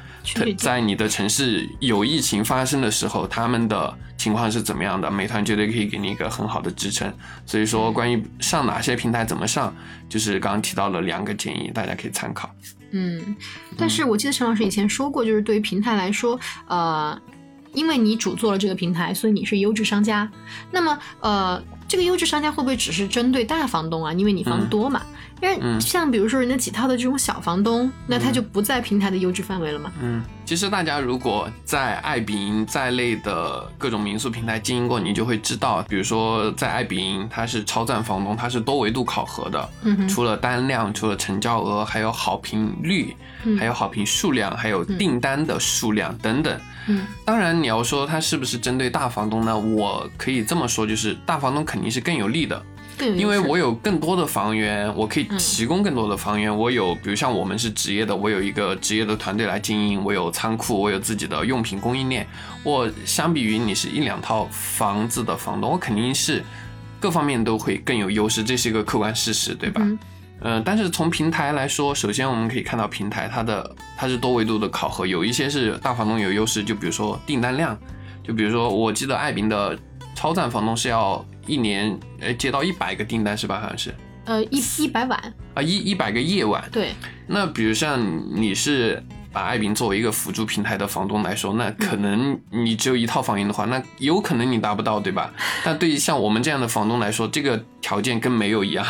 在你的城市有疫情发生的时候，他们的情况是怎么样的？美团绝对可以给你一个很好的支撑。所以说，关于上哪些平台怎么上，就是刚刚提到了两个建议，大家可以参考。嗯，但是我记得陈老师以前说过，就是对于平台来说，呃，因为你主做了这个平台，所以你是优质商家。那么，呃，这个优质商家会不会只是针对大房东啊？因为你房多嘛。因为像比如说人家几套的这种小房东，那他就不在平台的优质范围了嘛。嗯，其实大家如果在爱彼迎在内的各种民宿平台经营过，你就会知道，比如说在爱彼迎，它是超赞房东，它是多维度考核的。嗯除了单量，除了成交额，还有好评率，还有好评数量，还有订单的数量等等。嗯。当然，你要说它是不是针对大房东呢？我可以这么说，就是大房东肯定是更有利的。因为我有更多的房源，我可以提供更多的房源。我有，比如像我们是职业的，我有一个职业的团队来经营，我有仓库，我有自己的用品供应链。我相比于你是一两套房子的房东，我肯定是各方面都会更有优势，这是一个客观事实，对吧？嗯，但是从平台来说，首先我们可以看到平台它的它是多维度的考核，有一些是大房东有优势，就比如说订单量，就比如说我记得爱彼的超赞房东是要。一年呃接到一百个订单是吧？好像是，呃一一百晚啊一一百个夜晚。对，那比如像你是把爱彼作为一个辅助平台的房东来说，那可能你只有一套房源的话，那有可能你达不到，对吧？但对于像我们这样的房东来说，这个条件跟没有一样。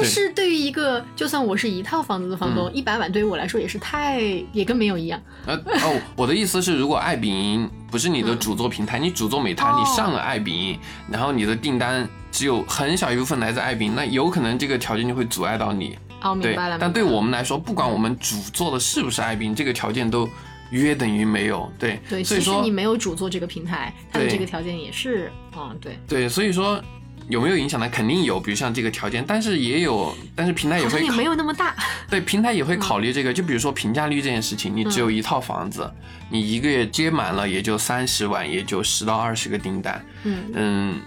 但是对于一个就算我是一套房子的房东，一百万对于我来说也是太也跟没有一样。呃哦，我的意思是，如果爱彼迎不是你的主做平台，你主做美团，你上了爱彼迎，然后你的订单只有很小一部分来自爱彼迎，那有可能这个条件就会阻碍到你。哦，明白了。但对我们来说，不管我们主做的是不是爱彼迎，这个条件都约等于没有。对对，所以说你没有主做这个平台，它的这个条件也是，嗯，对对，所以说。有没有影响呢？肯定有，比如像这个条件，但是也有，但是平台也会也没有那么大。对，平台也会考虑这个，就比如说评价率这件事情，你只有一套房子，你一个月接满了也就三十万，也就十到二十个订单。嗯嗯，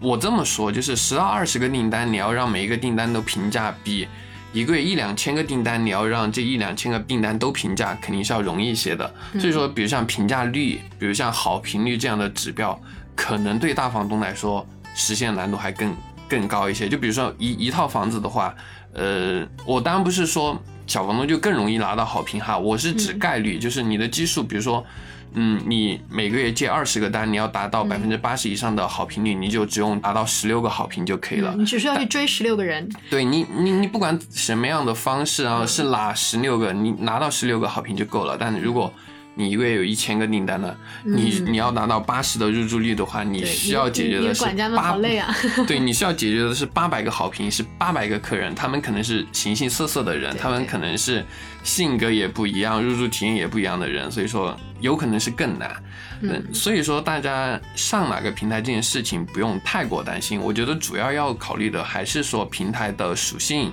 我这么说就是十到二十个订单，你要让每一个订单都评价比一个月一两千个订单，你要让这一两千个订单都评价，肯定是要容易一些的。所以说，比如像评价率，比如像好评率这样的指标，可能对大房东来说实现难度还更更高一些。就比如说一一套房子的话，呃，我当然不是说小房东就更容易拿到好评哈，我是指概率，就是你的基数，比如说。嗯，你每个月接二十个单，你要达到百分之八十以上的好评率，你就只用达到十六个好评就可以了。你只需要去追十六个人。对你，你你不管什么样的方式啊，是哪十六个，你拿到十六个好评就够了。但如果你一个月有一千个订单呢？你你要达到八十的入住率的话，你需要解决的是八对，你需要解决的是八百个好评，是八百个客人，他们可能是形形色色的人，他们可能是性格也不一样，入住体验也不一样的人，所以说有可能是更难。嗯，所以说大家上哪个平台这件事情不用太过担心，我觉得主要要考虑的还是说平台的属性。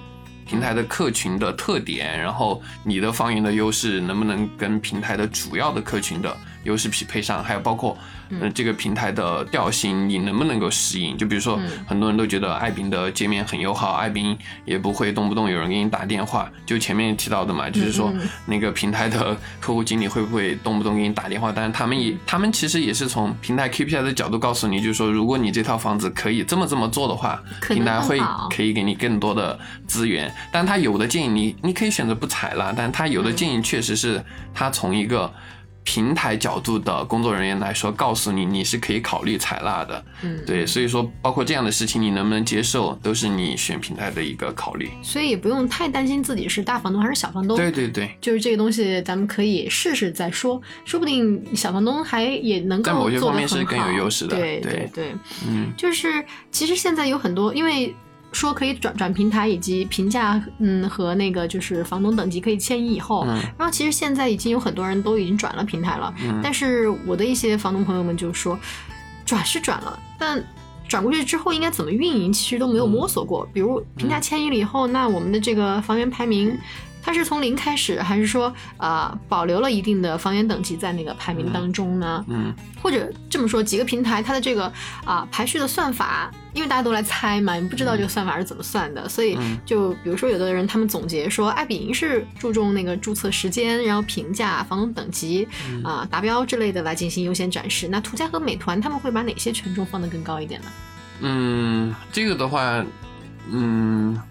平台的客群的特点，然后你的方言的优势能不能跟平台的主要的客群的优势匹配上？还有包括。嗯，这个平台的调性你能不能够适应？就比如说，很多人都觉得爱宾的界面很友好，爱宾也不会动不动有人给你打电话。就前面提到的嘛，就是说那个平台的客户经理会不会动不动给你打电话？但是他们也，他们其实也是从平台 KPI 的角度告诉你，就是说，如果你这套房子可以这么这么做的话，平台会可以给你更多的资源。但他有的建议你，你可以选择不采纳，但他有的建议确实是他从一个。平台角度的工作人员来说，告诉你你是可以考虑采纳的，嗯，对，所以说包括这样的事情，你能不能接受，都是你选平台的一个考虑。所以也不用太担心自己是大房东还是小房东。对对对，就是这个东西，咱们可以试试再说，说不定小房东还也能够在某些方面是更有优势的。对对对，嗯，就是其实现在有很多，因为。说可以转转平台以及评价，嗯，和那个就是房东等级可以迁移以后，然后其实现在已经有很多人都已经转了平台了，但是我的一些房东朋友们就说，转是转了，但转过去之后应该怎么运营，其实都没有摸索过。比如平台迁移了以后，那我们的这个房源排名。它是从零开始，还是说啊保留了一定的房源等级在那个排名当中呢？嗯，或者这么说，几个平台它的这个啊排序的算法，因为大家都来猜嘛，你不知道这个算法是怎么算的，所以就比如说有的人他们总结说，爱彼迎是注重那个注册时间，然后评价、房东等级啊达标之类的来进行优先展示。那途家和美团他们会把哪些权重放得更高一点呢？嗯，这个的话，嗯。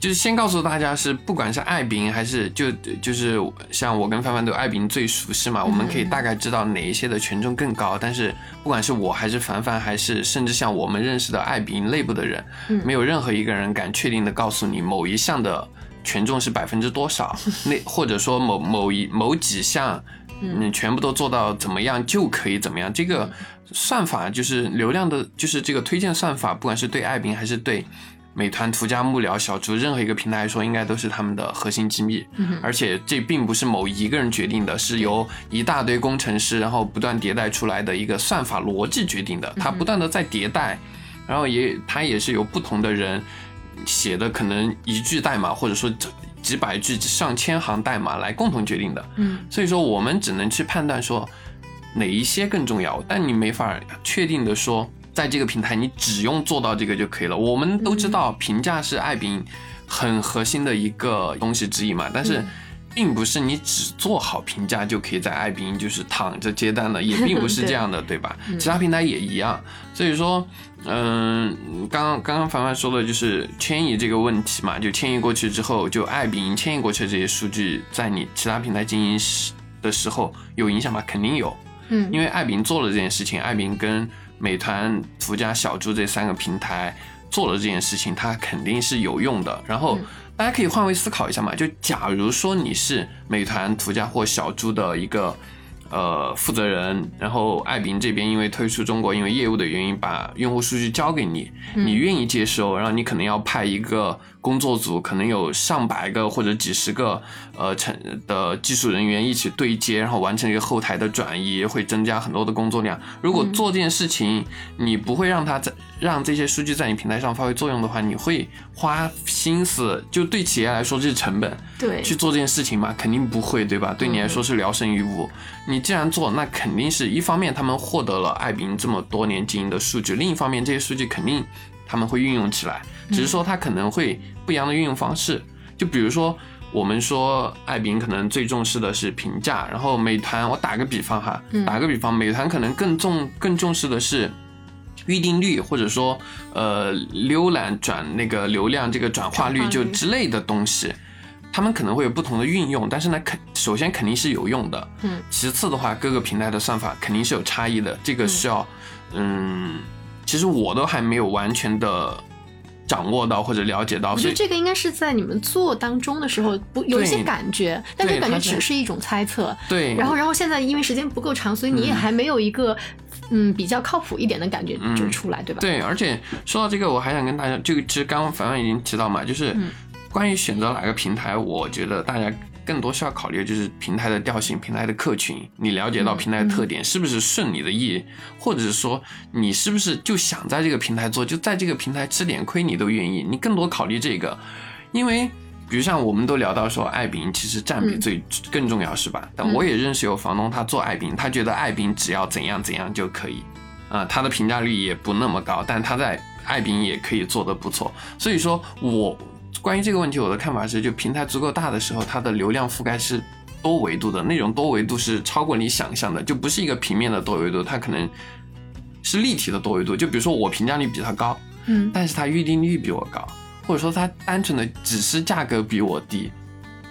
就是先告诉大家，是不管是爱彼迎还是就就是像我跟范范对爱彼迎最熟悉嘛，我们可以大概知道哪一些的权重更高。但是不管是我还是凡凡，还是甚至像我们认识的爱彼迎内部的人，没有任何一个人敢确定的告诉你某一项的权重是百分之多少，那或者说某某一某几项，嗯，全部都做到怎么样就可以怎么样。这个算法就是流量的，就是这个推荐算法，不管是对爱彼迎还是对。美团、途家、幕僚、小猪，任何一个平台来说，应该都是他们的核心机密。嗯而且这并不是某一个人决定的，是由一大堆工程师，然后不断迭代出来的一个算法逻辑决定的。它不断的在迭代，然后也它也是由不同的人写的，可能一句代码，或者说几百句、上千行代码来共同决定的。嗯，所以说我们只能去判断说哪一些更重要，但你没法确定的说。在这个平台，你只用做到这个就可以了。我们都知道，评价是爱彼迎很核心的一个东西之一嘛。但是，并不是你只做好评价就可以在爱彼迎就是躺着接单的，也并不是这样的，对吧？其他平台也一样。所以说，嗯，刚刚刚刚凡凡说的就是迁移这个问题嘛，就迁移过去之后，就爱彼迎迁移过去这些数据，在你其他平台经营时的时候有影响吗？肯定有。嗯，因为爱彼迎做了这件事情，爱彼迎跟美团、途家、小猪这三个平台做了这件事情，它肯定是有用的。然后大家可以换位思考一下嘛，就假如说你是美团、途家或小猪的一个。呃，负责人，然后爱彼迎这边因为退出中国，因为业务的原因，把用户数据交给你，你愿意接收，然后你可能要派一个工作组，可能有上百个或者几十个呃成的技术人员一起对接，然后完成一个后台的转移，会增加很多的工作量。如果做这件事情，你不会让他在让这些数据在你平台上发挥作用的话，你会花心思，就对企业来说这是成本，对，去做这件事情嘛？肯定不会，对吧？对你来说是聊胜于无，你。既然做，那肯定是一方面他们获得了爱彼迎这么多年经营的数据，另一方面这些数据肯定他们会运用起来，只是说它可能会不一样的运用方式。就比如说，我们说爱彼迎可能最重视的是评价，然后美团，我打个比方哈，打个比方，美团可能更重更重视的是预定率，或者说呃浏览转那个流量这个转化率就之类的东西，他们可能会有不同的运用，但是呢肯首先肯定是有用的，嗯，其次的话各个平台的算法肯定是有差异的，这个需要嗯，其实我都还没有完全的。掌握到或者了解到，我觉得这个应该是在你们做当中的时候不有一些感觉，但这感觉只是一种猜测。对，然后然后现在因为时间不够长，所以你也还没有一个嗯比较靠谱一点的感觉就出来，对吧？对，而且说到这个，我还想跟大家，就其实刚刚凡凡已经提到嘛，就是关于选择哪个平台，我觉得大家。更多需要考虑的就是平台的调性、平台的客群，你了解到平台的特点是不是顺你的意，或者是说你是不是就想在这个平台做，就在这个平台吃点亏你都愿意。你更多考虑这个，因为比如像我们都聊到说爱彼迎其实占比最更重要是吧？但我也认识有房东他做爱彼迎，他觉得爱彼迎只要怎样怎样就可以，啊，他的评价率也不那么高，但他在爱彼迎也可以做得不错。所以说我。关于这个问题，我的看法是，就平台足够大的时候，它的流量覆盖是多维度的，那种多维度是超过你想象的，就不是一个平面的多维度，它可能是立体的多维度。就比如说我评价率比他高，嗯，但是他预定率比我高，或者说它单纯的只是价格比我低，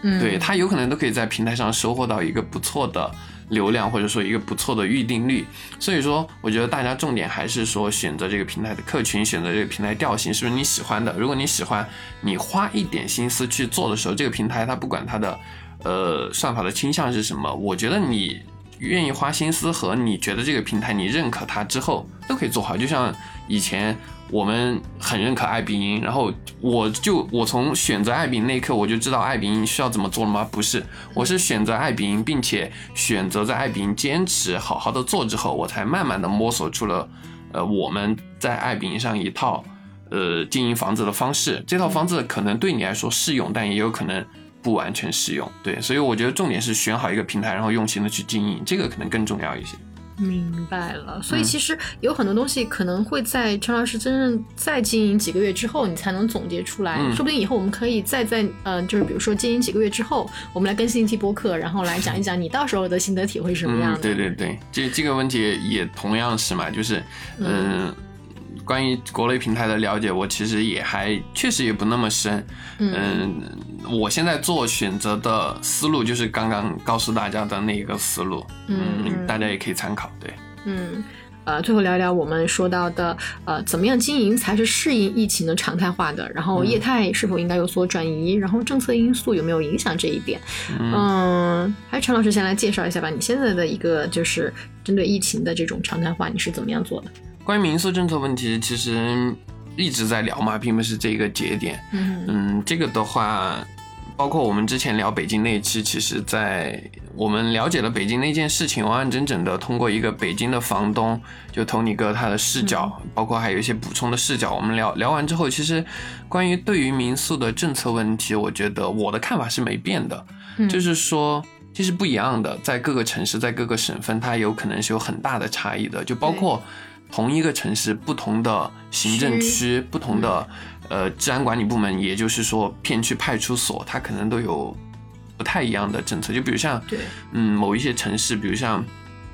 嗯，对，它有可能都可以在平台上收获到一个不错的。流量或者说一个不错的预订率，所以说我觉得大家重点还是说选择这个平台的客群，选择这个平台调性是不是你喜欢的。如果你喜欢，你花一点心思去做的时候，这个平台它不管它的呃算法的倾向是什么，我觉得你愿意花心思和你觉得这个平台你认可它之后都可以做好。就像以前。我们很认可爱彼迎，然后我就我从选择爱彼迎那一刻，我就知道爱彼迎需要怎么做了吗？不是，我是选择爱彼迎，并且选择在爱彼迎坚持好好的做之后，我才慢慢的摸索出了，呃，我们在爱彼迎上一套，呃，经营房子的方式。这套房子可能对你来说适用，但也有可能不完全适用。对，所以我觉得重点是选好一个平台，然后用心的去经营，这个可能更重要一些。明白了，所以其实有很多东西可能会在陈老师真正再经营几个月之后，你才能总结出来。说不定以后我们可以再在呃，就是比如说经营几个月之后，我们来更新一期播客，然后来讲一讲你到时候的心得体会是什么样的。对对对，这这个问题也同样是嘛，就是嗯。关于国内平台的了解，我其实也还确实也不那么深。嗯，我现在做选择的思路就是刚刚告诉大家的那个思路。嗯，大家也可以参考。对，嗯，呃，最后聊聊我们说到的，呃，怎么样经营才是适应疫情的常态化的？然后业态是否应该有所转移？然后政策因素有没有影响这一点？嗯，还是陈老师先来介绍一下吧。你现在的一个就是针对疫情的这种常态化，你是怎么样做的？关于民宿政策问题，其实一直在聊嘛，并不是这个节点。嗯。嗯，这个的话，包括我们之前聊北京那一期，其实在我们了解了北京那件事情，完完整整的通过一个北京的房东，就 Tony 哥他的视角，包括还有一些补充的视角，我们聊聊完之后，其实关于对于民宿的政策问题，我觉得我的看法是没变的，就是说其实不一样的，在各个城市，在各个省份，它有可能是有很大的差异的，就包括。同一个城市，不同的行政区，不同的呃治安管理部门，也就是说片区派出所，它可能都有不太一样的政策。就比如像，嗯，某一些城市，比如像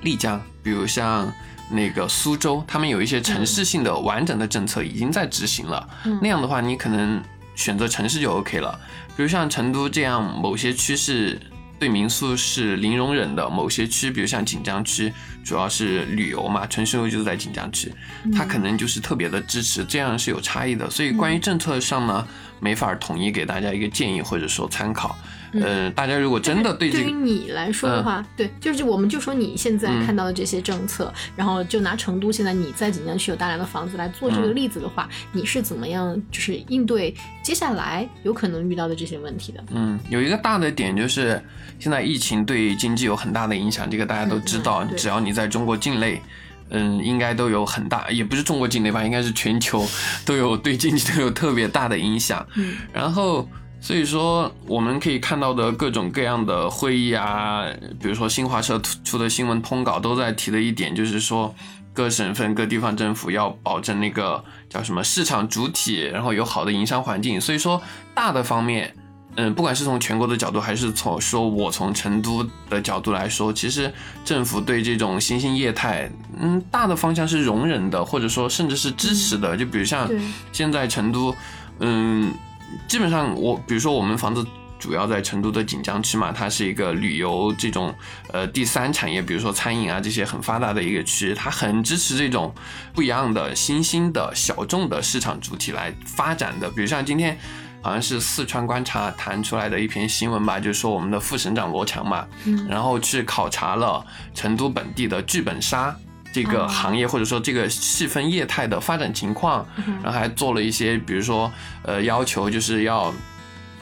丽江，比如像那个苏州，他们有一些城市性的完整的政策已经在执行了。那样的话，你可能选择城市就 OK 了。比如像成都这样，某些区是。对民宿是零容忍的，某些区，比如像锦江区，主要是旅游嘛，纯生活就是在锦江区，他可能就是特别的支持，这样是有差异的。所以关于政策上呢，没法统一给大家一个建议或者说参考。呃，大家如果真的对对于你来说的话，对，就是我们就说你现在看到的这些政策，然后就拿成都现在你在锦江区有大量的房子来做这个例子的话，你是怎么样就是应对接下来有可能遇到的这些问题的？嗯，有一个大的点就是现在疫情对经济有很大的影响，这个大家都知道。只要你在中国境内，嗯，应该都有很大，也不是中国境内吧，应该是全球都有对经济都有特别大的影响。嗯，然后。所以说，我们可以看到的各种各样的会议啊，比如说新华社出的新闻通稿都在提的一点，就是说，各省份各地方政府要保证那个叫什么市场主体，然后有好的营商环境。所以说大的方面。嗯，不管是从全国的角度，还是从说我从成都的角度来说，其实政府对这种新兴业态，嗯，大的方向是容忍的，或者说甚至是支持的。就比如像现在成都，嗯，基本上我，比如说我们房子主要在成都的锦江区嘛，它是一个旅游这种呃第三产业，比如说餐饮啊这些很发达的一个区，它很支持这种不一样的新兴的小众的市场主体来发展的。比如像今天。好像是四川观察弹出来的一篇新闻吧，就是说我们的副省长罗强嘛，然后去考察了成都本地的剧本杀这个行业或者说这个细分业态的发展情况，然后还做了一些，比如说呃要求就是要。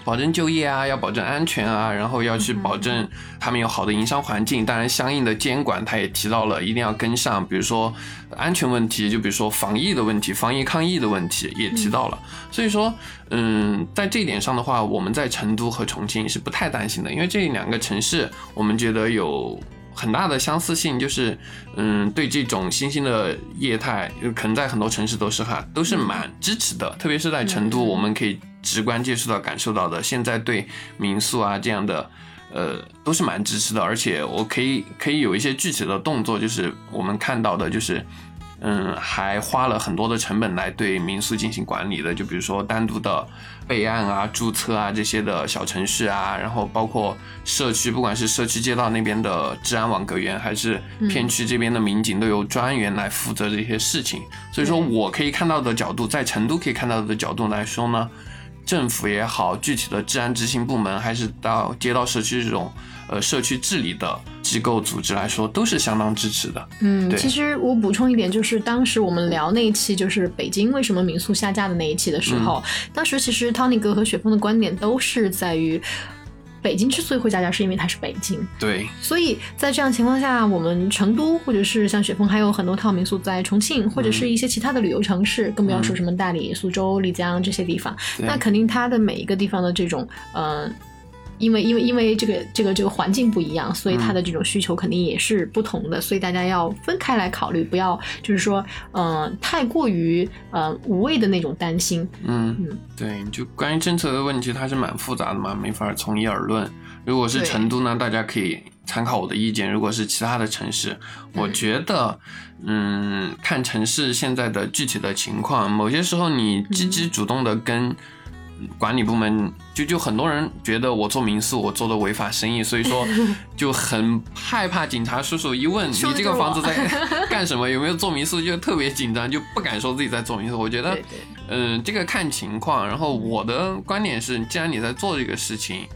保证就业啊，要保证安全啊，然后要去保证他们有好的营商环境。当然，相应的监管他也提到了，一定要跟上。比如说安全问题，就比如说防疫的问题、防疫抗疫的问题也提到了。所以说，嗯，在这一点上的话，我们在成都和重庆是不太担心的，因为这两个城市我们觉得有很大的相似性，就是嗯，对这种新兴的业态，可能在很多城市都是哈，都是蛮支持的。特别是在成都，我们可以。直观接触到、感受到的，现在对民宿啊这样的，呃，都是蛮支持的。而且我可以可以有一些具体的动作，就是我们看到的，就是。嗯，还花了很多的成本来对民宿进行管理的，就比如说单独的备案啊、注册啊这些的小程序啊，然后包括社区，不管是社区街道那边的治安网格员，还是片区这边的民警，都有专员来负责这些事情。所以说我可以看到的角度，在成都可以看到的角度来说呢。政府也好，具体的治安执行部门，还是到街道社区这种，呃，社区治理的机构组织来说，都是相当支持的。嗯，其实我补充一点，就是当时我们聊那一期，就是北京为什么民宿下架的那一期的时候，当时其实 Tony 哥和雪峰的观点都是在于。北京之所以会加价，是因为它是北京。对，所以在这样情况下，我们成都或者是像雪峰，还有很多套民宿在重庆，或者是一些其他的旅游城市，更不要说什么大理、苏州、丽江这些地方。那肯定它的每一个地方的这种，嗯。因为因为因为这个这个这个环境不一样，所以它的这种需求肯定也是不同的，所以大家要分开来考虑，不要就是说，嗯，太过于呃无谓的那种担心。嗯嗯，对，就关于政策的问题，它是蛮复杂的嘛，没法从一而论。如果是成都呢，大家可以参考我的意见；如果是其他的城市，我觉得，嗯，看城市现在的具体的情况，某些时候你积极主动的跟。管理部门就就很多人觉得我做民宿，我做的违法生意，所以说 就很害怕警察叔叔一问你这个房子在 干什么，有没有做民宿，就特别紧张，就不敢说自己在做民宿。我觉得，嗯，这个看情况。然后我的观点是，既然你在做这个事情。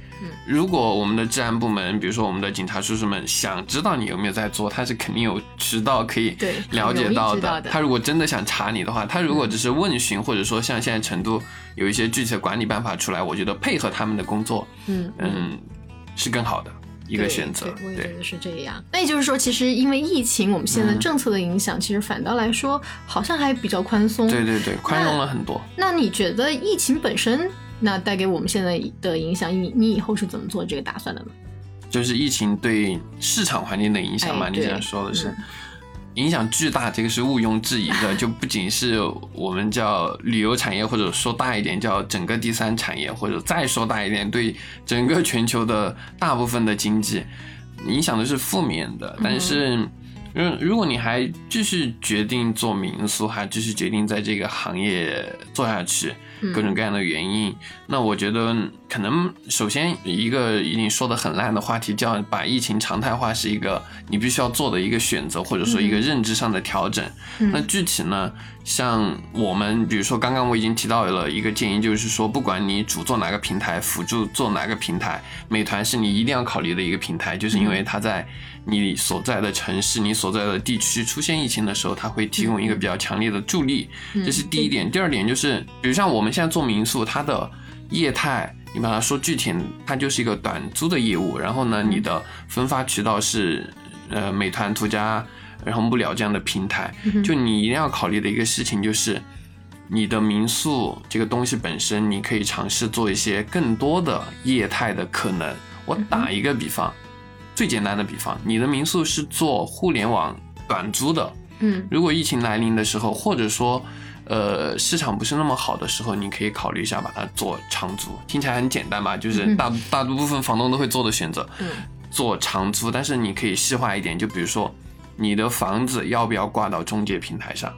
如果我们的治安部门，比如说我们的警察叔叔们，想知道你有没有在做，他是肯定有渠道可以了解到的。他如果真的想查你的话，他如果只是问询，或者说像现在成都有一些具体的管理办法出来，我觉得配合他们的工作，嗯嗯，是更好的一个选择。我也觉得是这样。那也就是说，其实因为疫情，我们现在政策的影响，其实反倒来说好像还比较宽松。对对对，宽容了很多。那你觉得疫情本身？那带给我们现在的影响，你你以后是怎么做这个打算的呢？就是疫情对市场环境的影响嘛？你想说的是，影响巨大，这个是毋庸置疑的。就不仅是我们叫旅游产业，或者说大一点叫整个第三产业，或者再说大一点，对整个全球的大部分的经济影响的是负面的。但是，嗯，如果你还继续决定做民宿，还继续决定在这个行业做下去。各种各样的原因，那我觉得可能首先一个已经说的很烂的话题，叫把疫情常态化，是一个你必须要做的一个选择，或者说一个认知上的调整。那具体呢，像我们比如说刚刚我已经提到了一个建议，就是说不管你主做哪个平台，辅助做哪个平台，美团是你一定要考虑的一个平台，就是因为它在你所在的城市、你所在的地区出现疫情的时候，它会提供一个比较强烈的助力，这是第一点。第二点就是，比如像我们。我们现在做民宿，它的业态，你把它说具体，它就是一个短租的业务。然后呢，你的分发渠道是呃美团、途家、然后木了这样的平台。就你一定要考虑的一个事情就是，你的民宿这个东西本身，你可以尝试做一些更多的业态的可能。我打一个比方，最简单的比方，你的民宿是做互联网短租的。嗯，如果疫情来临的时候，或者说，呃，市场不是那么好的时候，你可以考虑一下把它做长租。听起来很简单吧？就是大大部分房东都会做的选择，嗯，做长租。但是你可以细化一点，就比如说，你的房子要不要挂到中介平台上，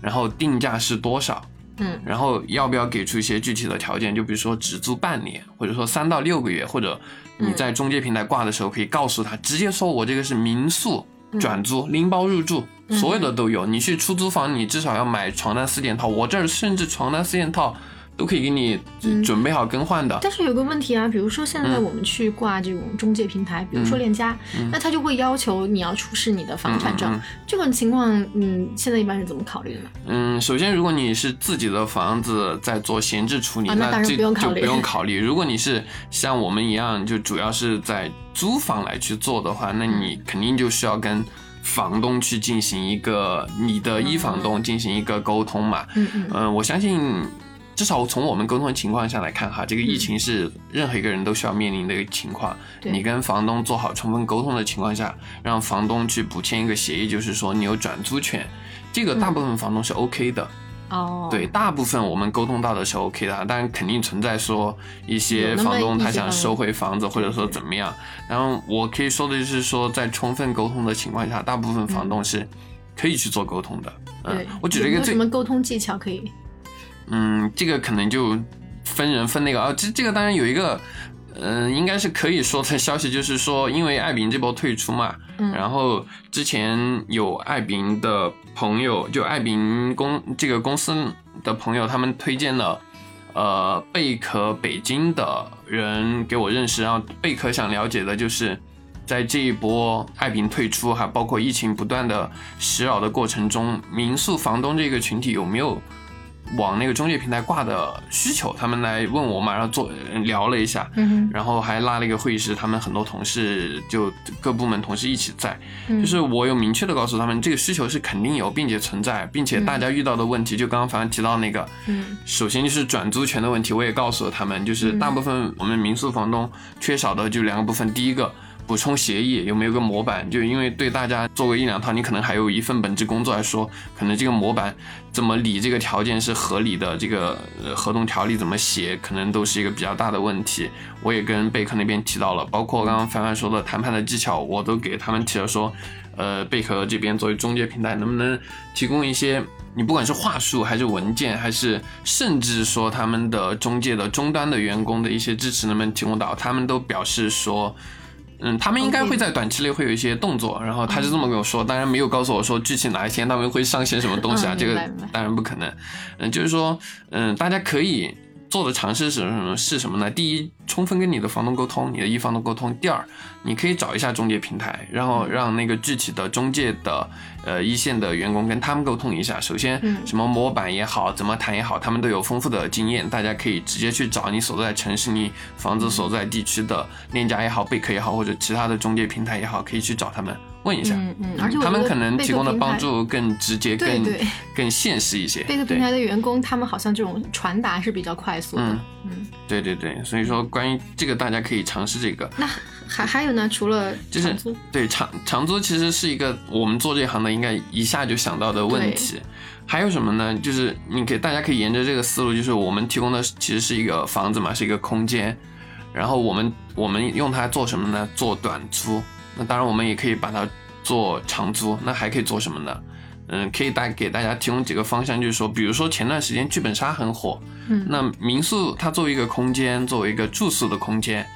然后定价是多少？嗯，然后要不要给出一些具体的条件？就比如说只租半年，或者说三到六个月，或者你在中介平台挂的时候可以告诉他，直接说我这个是民宿转租，拎包入住，所有的都有。你去出租房，你至少要买床单四件套，我这儿甚至床单四件套。都可以给你准备好更换的，但是有个问题啊，比如说现在我们去挂这种中介平台，比如说链家，那他就会要求你要出示你的房产证，这种情况，嗯，现在一般是怎么考虑的呢？嗯，首先如果你是自己的房子在做闲置处理，那这就不用考虑。如果你是像我们一样，就主要是在租房来去做的话，那你肯定就需要跟房东去进行一个你的一房东进行一个沟通嘛。嗯嗯，嗯，我相信。至少从我们沟通的情况下来看，哈，这个疫情是任何一个人都需要面临的一个情况。你跟房东做好充分沟通的情况下，让房东去补签一个协议，就是说你有转租权，这个大部分房东是 OK 的。哦，对，大部分我们沟通到的是 OK 的，但肯定存在说一些房东他想收回房子，或者说怎么样。然后我可以说的就是说，在充分沟通的情况下，大部分房东是可以去做沟通的。嗯，我举了一个最什么沟通技巧可以？嗯，这个可能就分人分那个啊，这这个当然有一个，嗯，应该是可以说的消息，就是说，因为爱彼迎这波退出嘛，嗯，然后之前有爱彼迎的朋友，就爱彼迎公这个公司的朋友，他们推荐了，呃，贝壳北京的人给我认识，然后贝壳想了解的就是在这一波爱彼迎退出，还包括疫情不断的袭扰的过程中，民宿房东这个群体有没有？往那个中介平台挂的需求，他们来问我嘛，然后做聊了一下，嗯，然后还拉了一个会议室，他们很多同事就各部门同事一起在，就是我有明确的告诉他们，这个需求是肯定有，并且存在，并且大家遇到的问题，就刚刚反正提到那个，嗯，首先就是转租权的问题，我也告诉了他们，就是大部分我们民宿房东缺少的就两个部分，第一个。补充协议有没有个模板？就因为对大家做个一两套，你可能还有一份本职工作来说，可能这个模板怎么理这个条件是合理的，这个合同条例怎么写，可能都是一个比较大的问题。我也跟贝壳那边提到了，包括刚刚凡凡说的谈判的技巧，我都给他们提了说，呃，贝壳这边作为中介平台，能不能提供一些你不管是话术还是文件，还是甚至说他们的中介的终端的员工的一些支持，能不能提供到？他们都表示说。嗯，他们应该会在短期内会有一些动作，然后他是这么跟我说，当然没有告诉我说具体哪一天他们会上线什么东西啊，这个当然不可能。嗯，就是说，嗯，大家可以。做的尝试是什么？是什么呢？第一，充分跟你的房东沟通，你的一房东沟通。第二，你可以找一下中介平台，然后让那个具体的中介的呃一线的员工跟他们沟通一下。首先，什么模板也好，怎么谈也好，他们都有丰富的经验，大家可以直接去找你所在城市、你房子所在地区的链家也好、贝壳也好，或者其他的中介平台也好，可以去找他们。问一下，嗯嗯，而且他们可能提供的帮助更直接、更 更现实一些。贝壳平台的员工，他们好像这种传达是比较快速的。嗯，对对对，所以说关于这个，大家可以尝试这个。那还还有呢？除了就是对长长租，其实是一个我们做这行的应该一下就想到的问题。还有什么呢？就是你给大家可以沿着这个思路，就是我们提供的其实是一个房子嘛，是一个空间，然后我们我们用它做什么呢？做短租。那当然，我们也可以把它做长租。那还可以做什么呢？嗯，可以大给大家提供几个方向，就是说，比如说前段时间剧本杀很火，嗯，那民宿它作为一个空间，作为一个住宿的空间，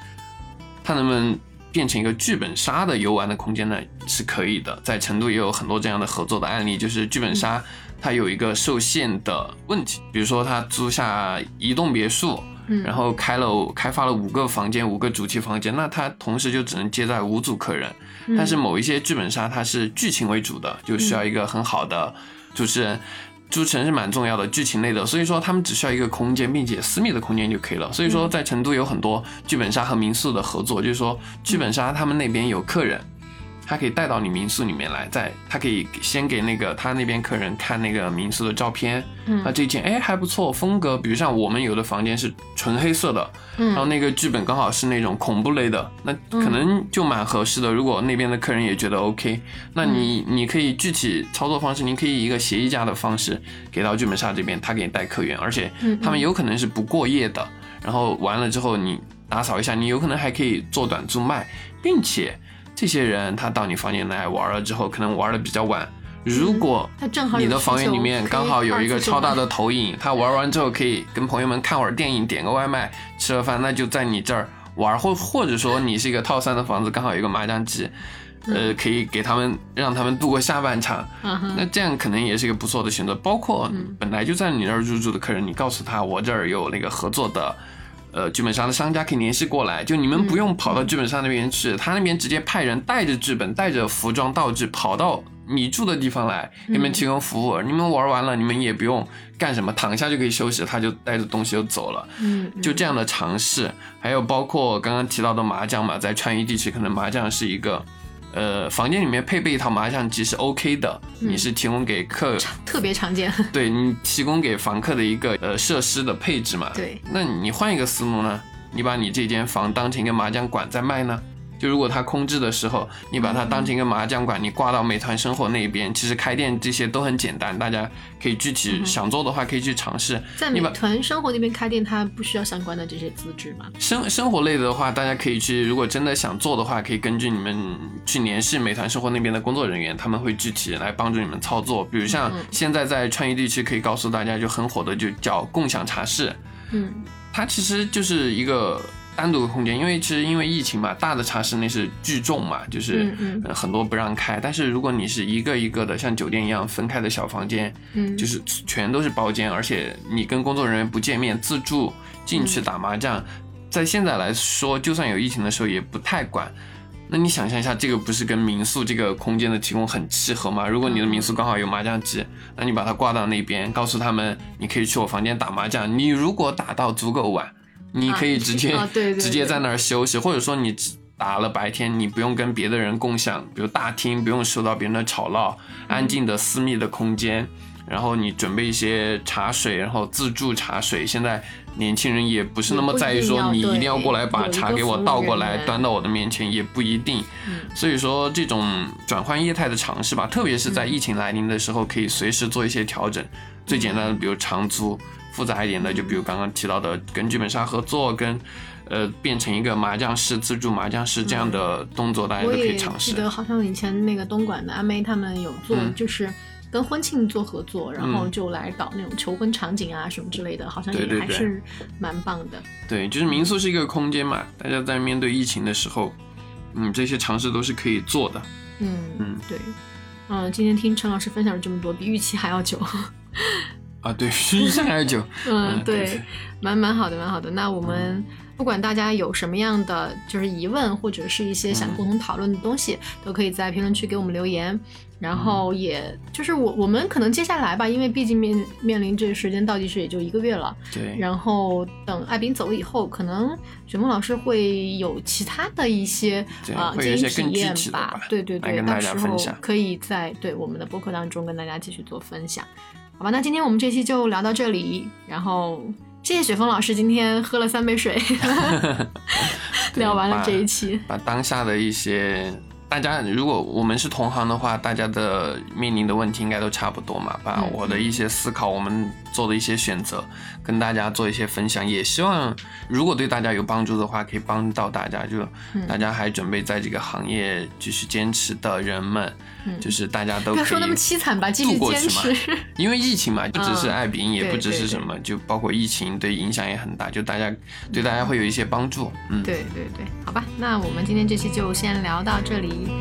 它能不能变成一个剧本杀的游玩的空间呢？是可以的。在成都也有很多这样的合作的案例，就是剧本杀它有一个受限的问题，比如说它租下一栋别墅。然后开了开发了五个房间，五个主题房间，那它同时就只能接待五组客人。但是某一些剧本杀它是剧情为主的，就需要一个很好的主持人，主持人是蛮重要的，剧情类的。所以说他们只需要一个空间，并且私密的空间就可以了。所以说在成都有很多剧本杀和民宿的合作，就是说剧本杀他们那边有客人。他可以带到你民宿里面来，在他可以先给那个他那边客人看那个民宿的照片，嗯，那这间哎还不错，风格，比如像我们有的房间是纯黑色的，嗯，然后那个剧本刚好是那种恐怖类的，那可能就蛮合适的。如果那边的客人也觉得 OK，那你你可以具体操作方式，你可以一个协议价的方式给到剧本杀这边，他给你带客源，而且他们有可能是不过夜的，然后完了之后你打扫一下，你有可能还可以做短租卖，并且。这些人他到你房间来玩了之后，可能玩的比较晚。如果你的房间里面刚好有一个超大的投影，他玩完之后可以跟朋友们看会儿电影，点个外卖，吃了饭，那就在你这儿玩。或或者说你是一个套三的房子，刚好有一个麻将机，呃，可以给他们让他们度过下半场。那这样可能也是一个不错的选择。包括本来就在你那儿入住的客人，你告诉他我这儿有那个合作的。呃，剧本杀的商家可以联系过来，就你们不用跑到剧本杀那边去，他那边直接派人带着剧本、带着服装道具跑到你住的地方来，给你们提供服务。你们玩完了，你们也不用干什么，躺下就可以休息，他就带着东西就走了。嗯，就这样的尝试，还有包括刚刚提到的麻将嘛，在川渝地区可能麻将是一个。呃，房间里面配备一套麻将机是 OK 的，你是提供给客特别常见，对你提供给房客的一个呃设施的配置嘛。对，那你换一个思路呢？你把你这间房当成一个麻将馆在卖呢？就如果它空置的时候，你把它当成一个麻将馆，你挂到美团生活那一边，其实开店这些都很简单，大家可以具体想做的话可以去尝试。在美团生活那边开店，它不需要相关的这些资质吗？生生活类的话，大家可以去，如果真的想做的话，可以根据你们去联系美团生活那边的工作人员，他们会具体来帮助你们操作。比如像现在在川渝地区，可以告诉大家就很火的，就叫共享茶室。嗯，它其实就是一个。单独的空间，因为其实因为疫情嘛，大的茶室那是聚众嘛，就是很多不让开。但是如果你是一个一个的像酒店一样分开的小房间，嗯，就是全都是包间，而且你跟工作人员不见面，自助进去打麻将，在现在来说，就算有疫情的时候也不太管。那你想象一下，这个不是跟民宿这个空间的提供很契合吗？如果你的民宿刚好有麻将机，那你把它挂到那边，告诉他们你可以去我房间打麻将。你如果打到足够晚。你可以直接直接在那儿休息，或者说你打了白天，你不用跟别的人共享，比如大厅不用受到别人的吵闹，安静的私密的空间，然后你准备一些茶水，然后自助茶水。现在年轻人也不是那么在意说你一定要过来把茶给我倒过来端到我的面前，也不一定。所以说这种转换业态的尝试吧，特别是在疫情来临的时候，可以随时做一些调整。最简单的，比如长租。复杂一点的，就比如刚刚提到的，跟剧本杀合作，跟，呃，变成一个麻将室、自助麻将室这样的动作，大家都可以尝试。记得好像以前那个东莞的阿妹他们有做，就是跟婚庆做合作，然后就来搞那种求婚场景啊什么之类的，好像也还是蛮棒的。对，就是民宿是一个空间嘛，大家在面对疫情的时候，嗯，这些尝试都是可以做的。嗯嗯，对，嗯，今天听陈老师分享了这么多，比预期还要久。啊，对，一下还是酒，嗯，对，蛮蛮好的，蛮好的。那我们不管大家有什么样的就是疑问，或者是一些想共同讨论的东西，都可以在评论区给我们留言。然后也就是我我们可能接下来吧，因为毕竟面面临这个时间倒计时也就一个月了。对。然后等艾宾走了以后，可能雪梦老师会有其他的一些啊经验体验吧。对对对，到时候可以在对我们的播客当中跟大家继续做分享。好吧，那今天我们这期就聊到这里，然后谢谢雪峰老师今天喝了三杯水，聊完了这一期，把当下的一些。大家如果我们是同行的话，大家的面临的问题应该都差不多嘛。把我的一些思考，我们做的一些选择，跟大家做一些分享，也希望如果对大家有帮助的话，可以帮到大家。就大家还准备在这个行业继续坚持的人们，就是大家都不要说那么凄惨吧，继续坚持。因为疫情嘛，不只是艾比，也不只是什么，就包括疫情对影响也很大，就大家对大家会有一些帮助。嗯，对对对，好吧，那我们今天这期就先聊到这里。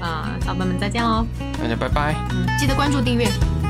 啊，小伙伴们再见喽！大家拜拜。嗯记得关注订阅。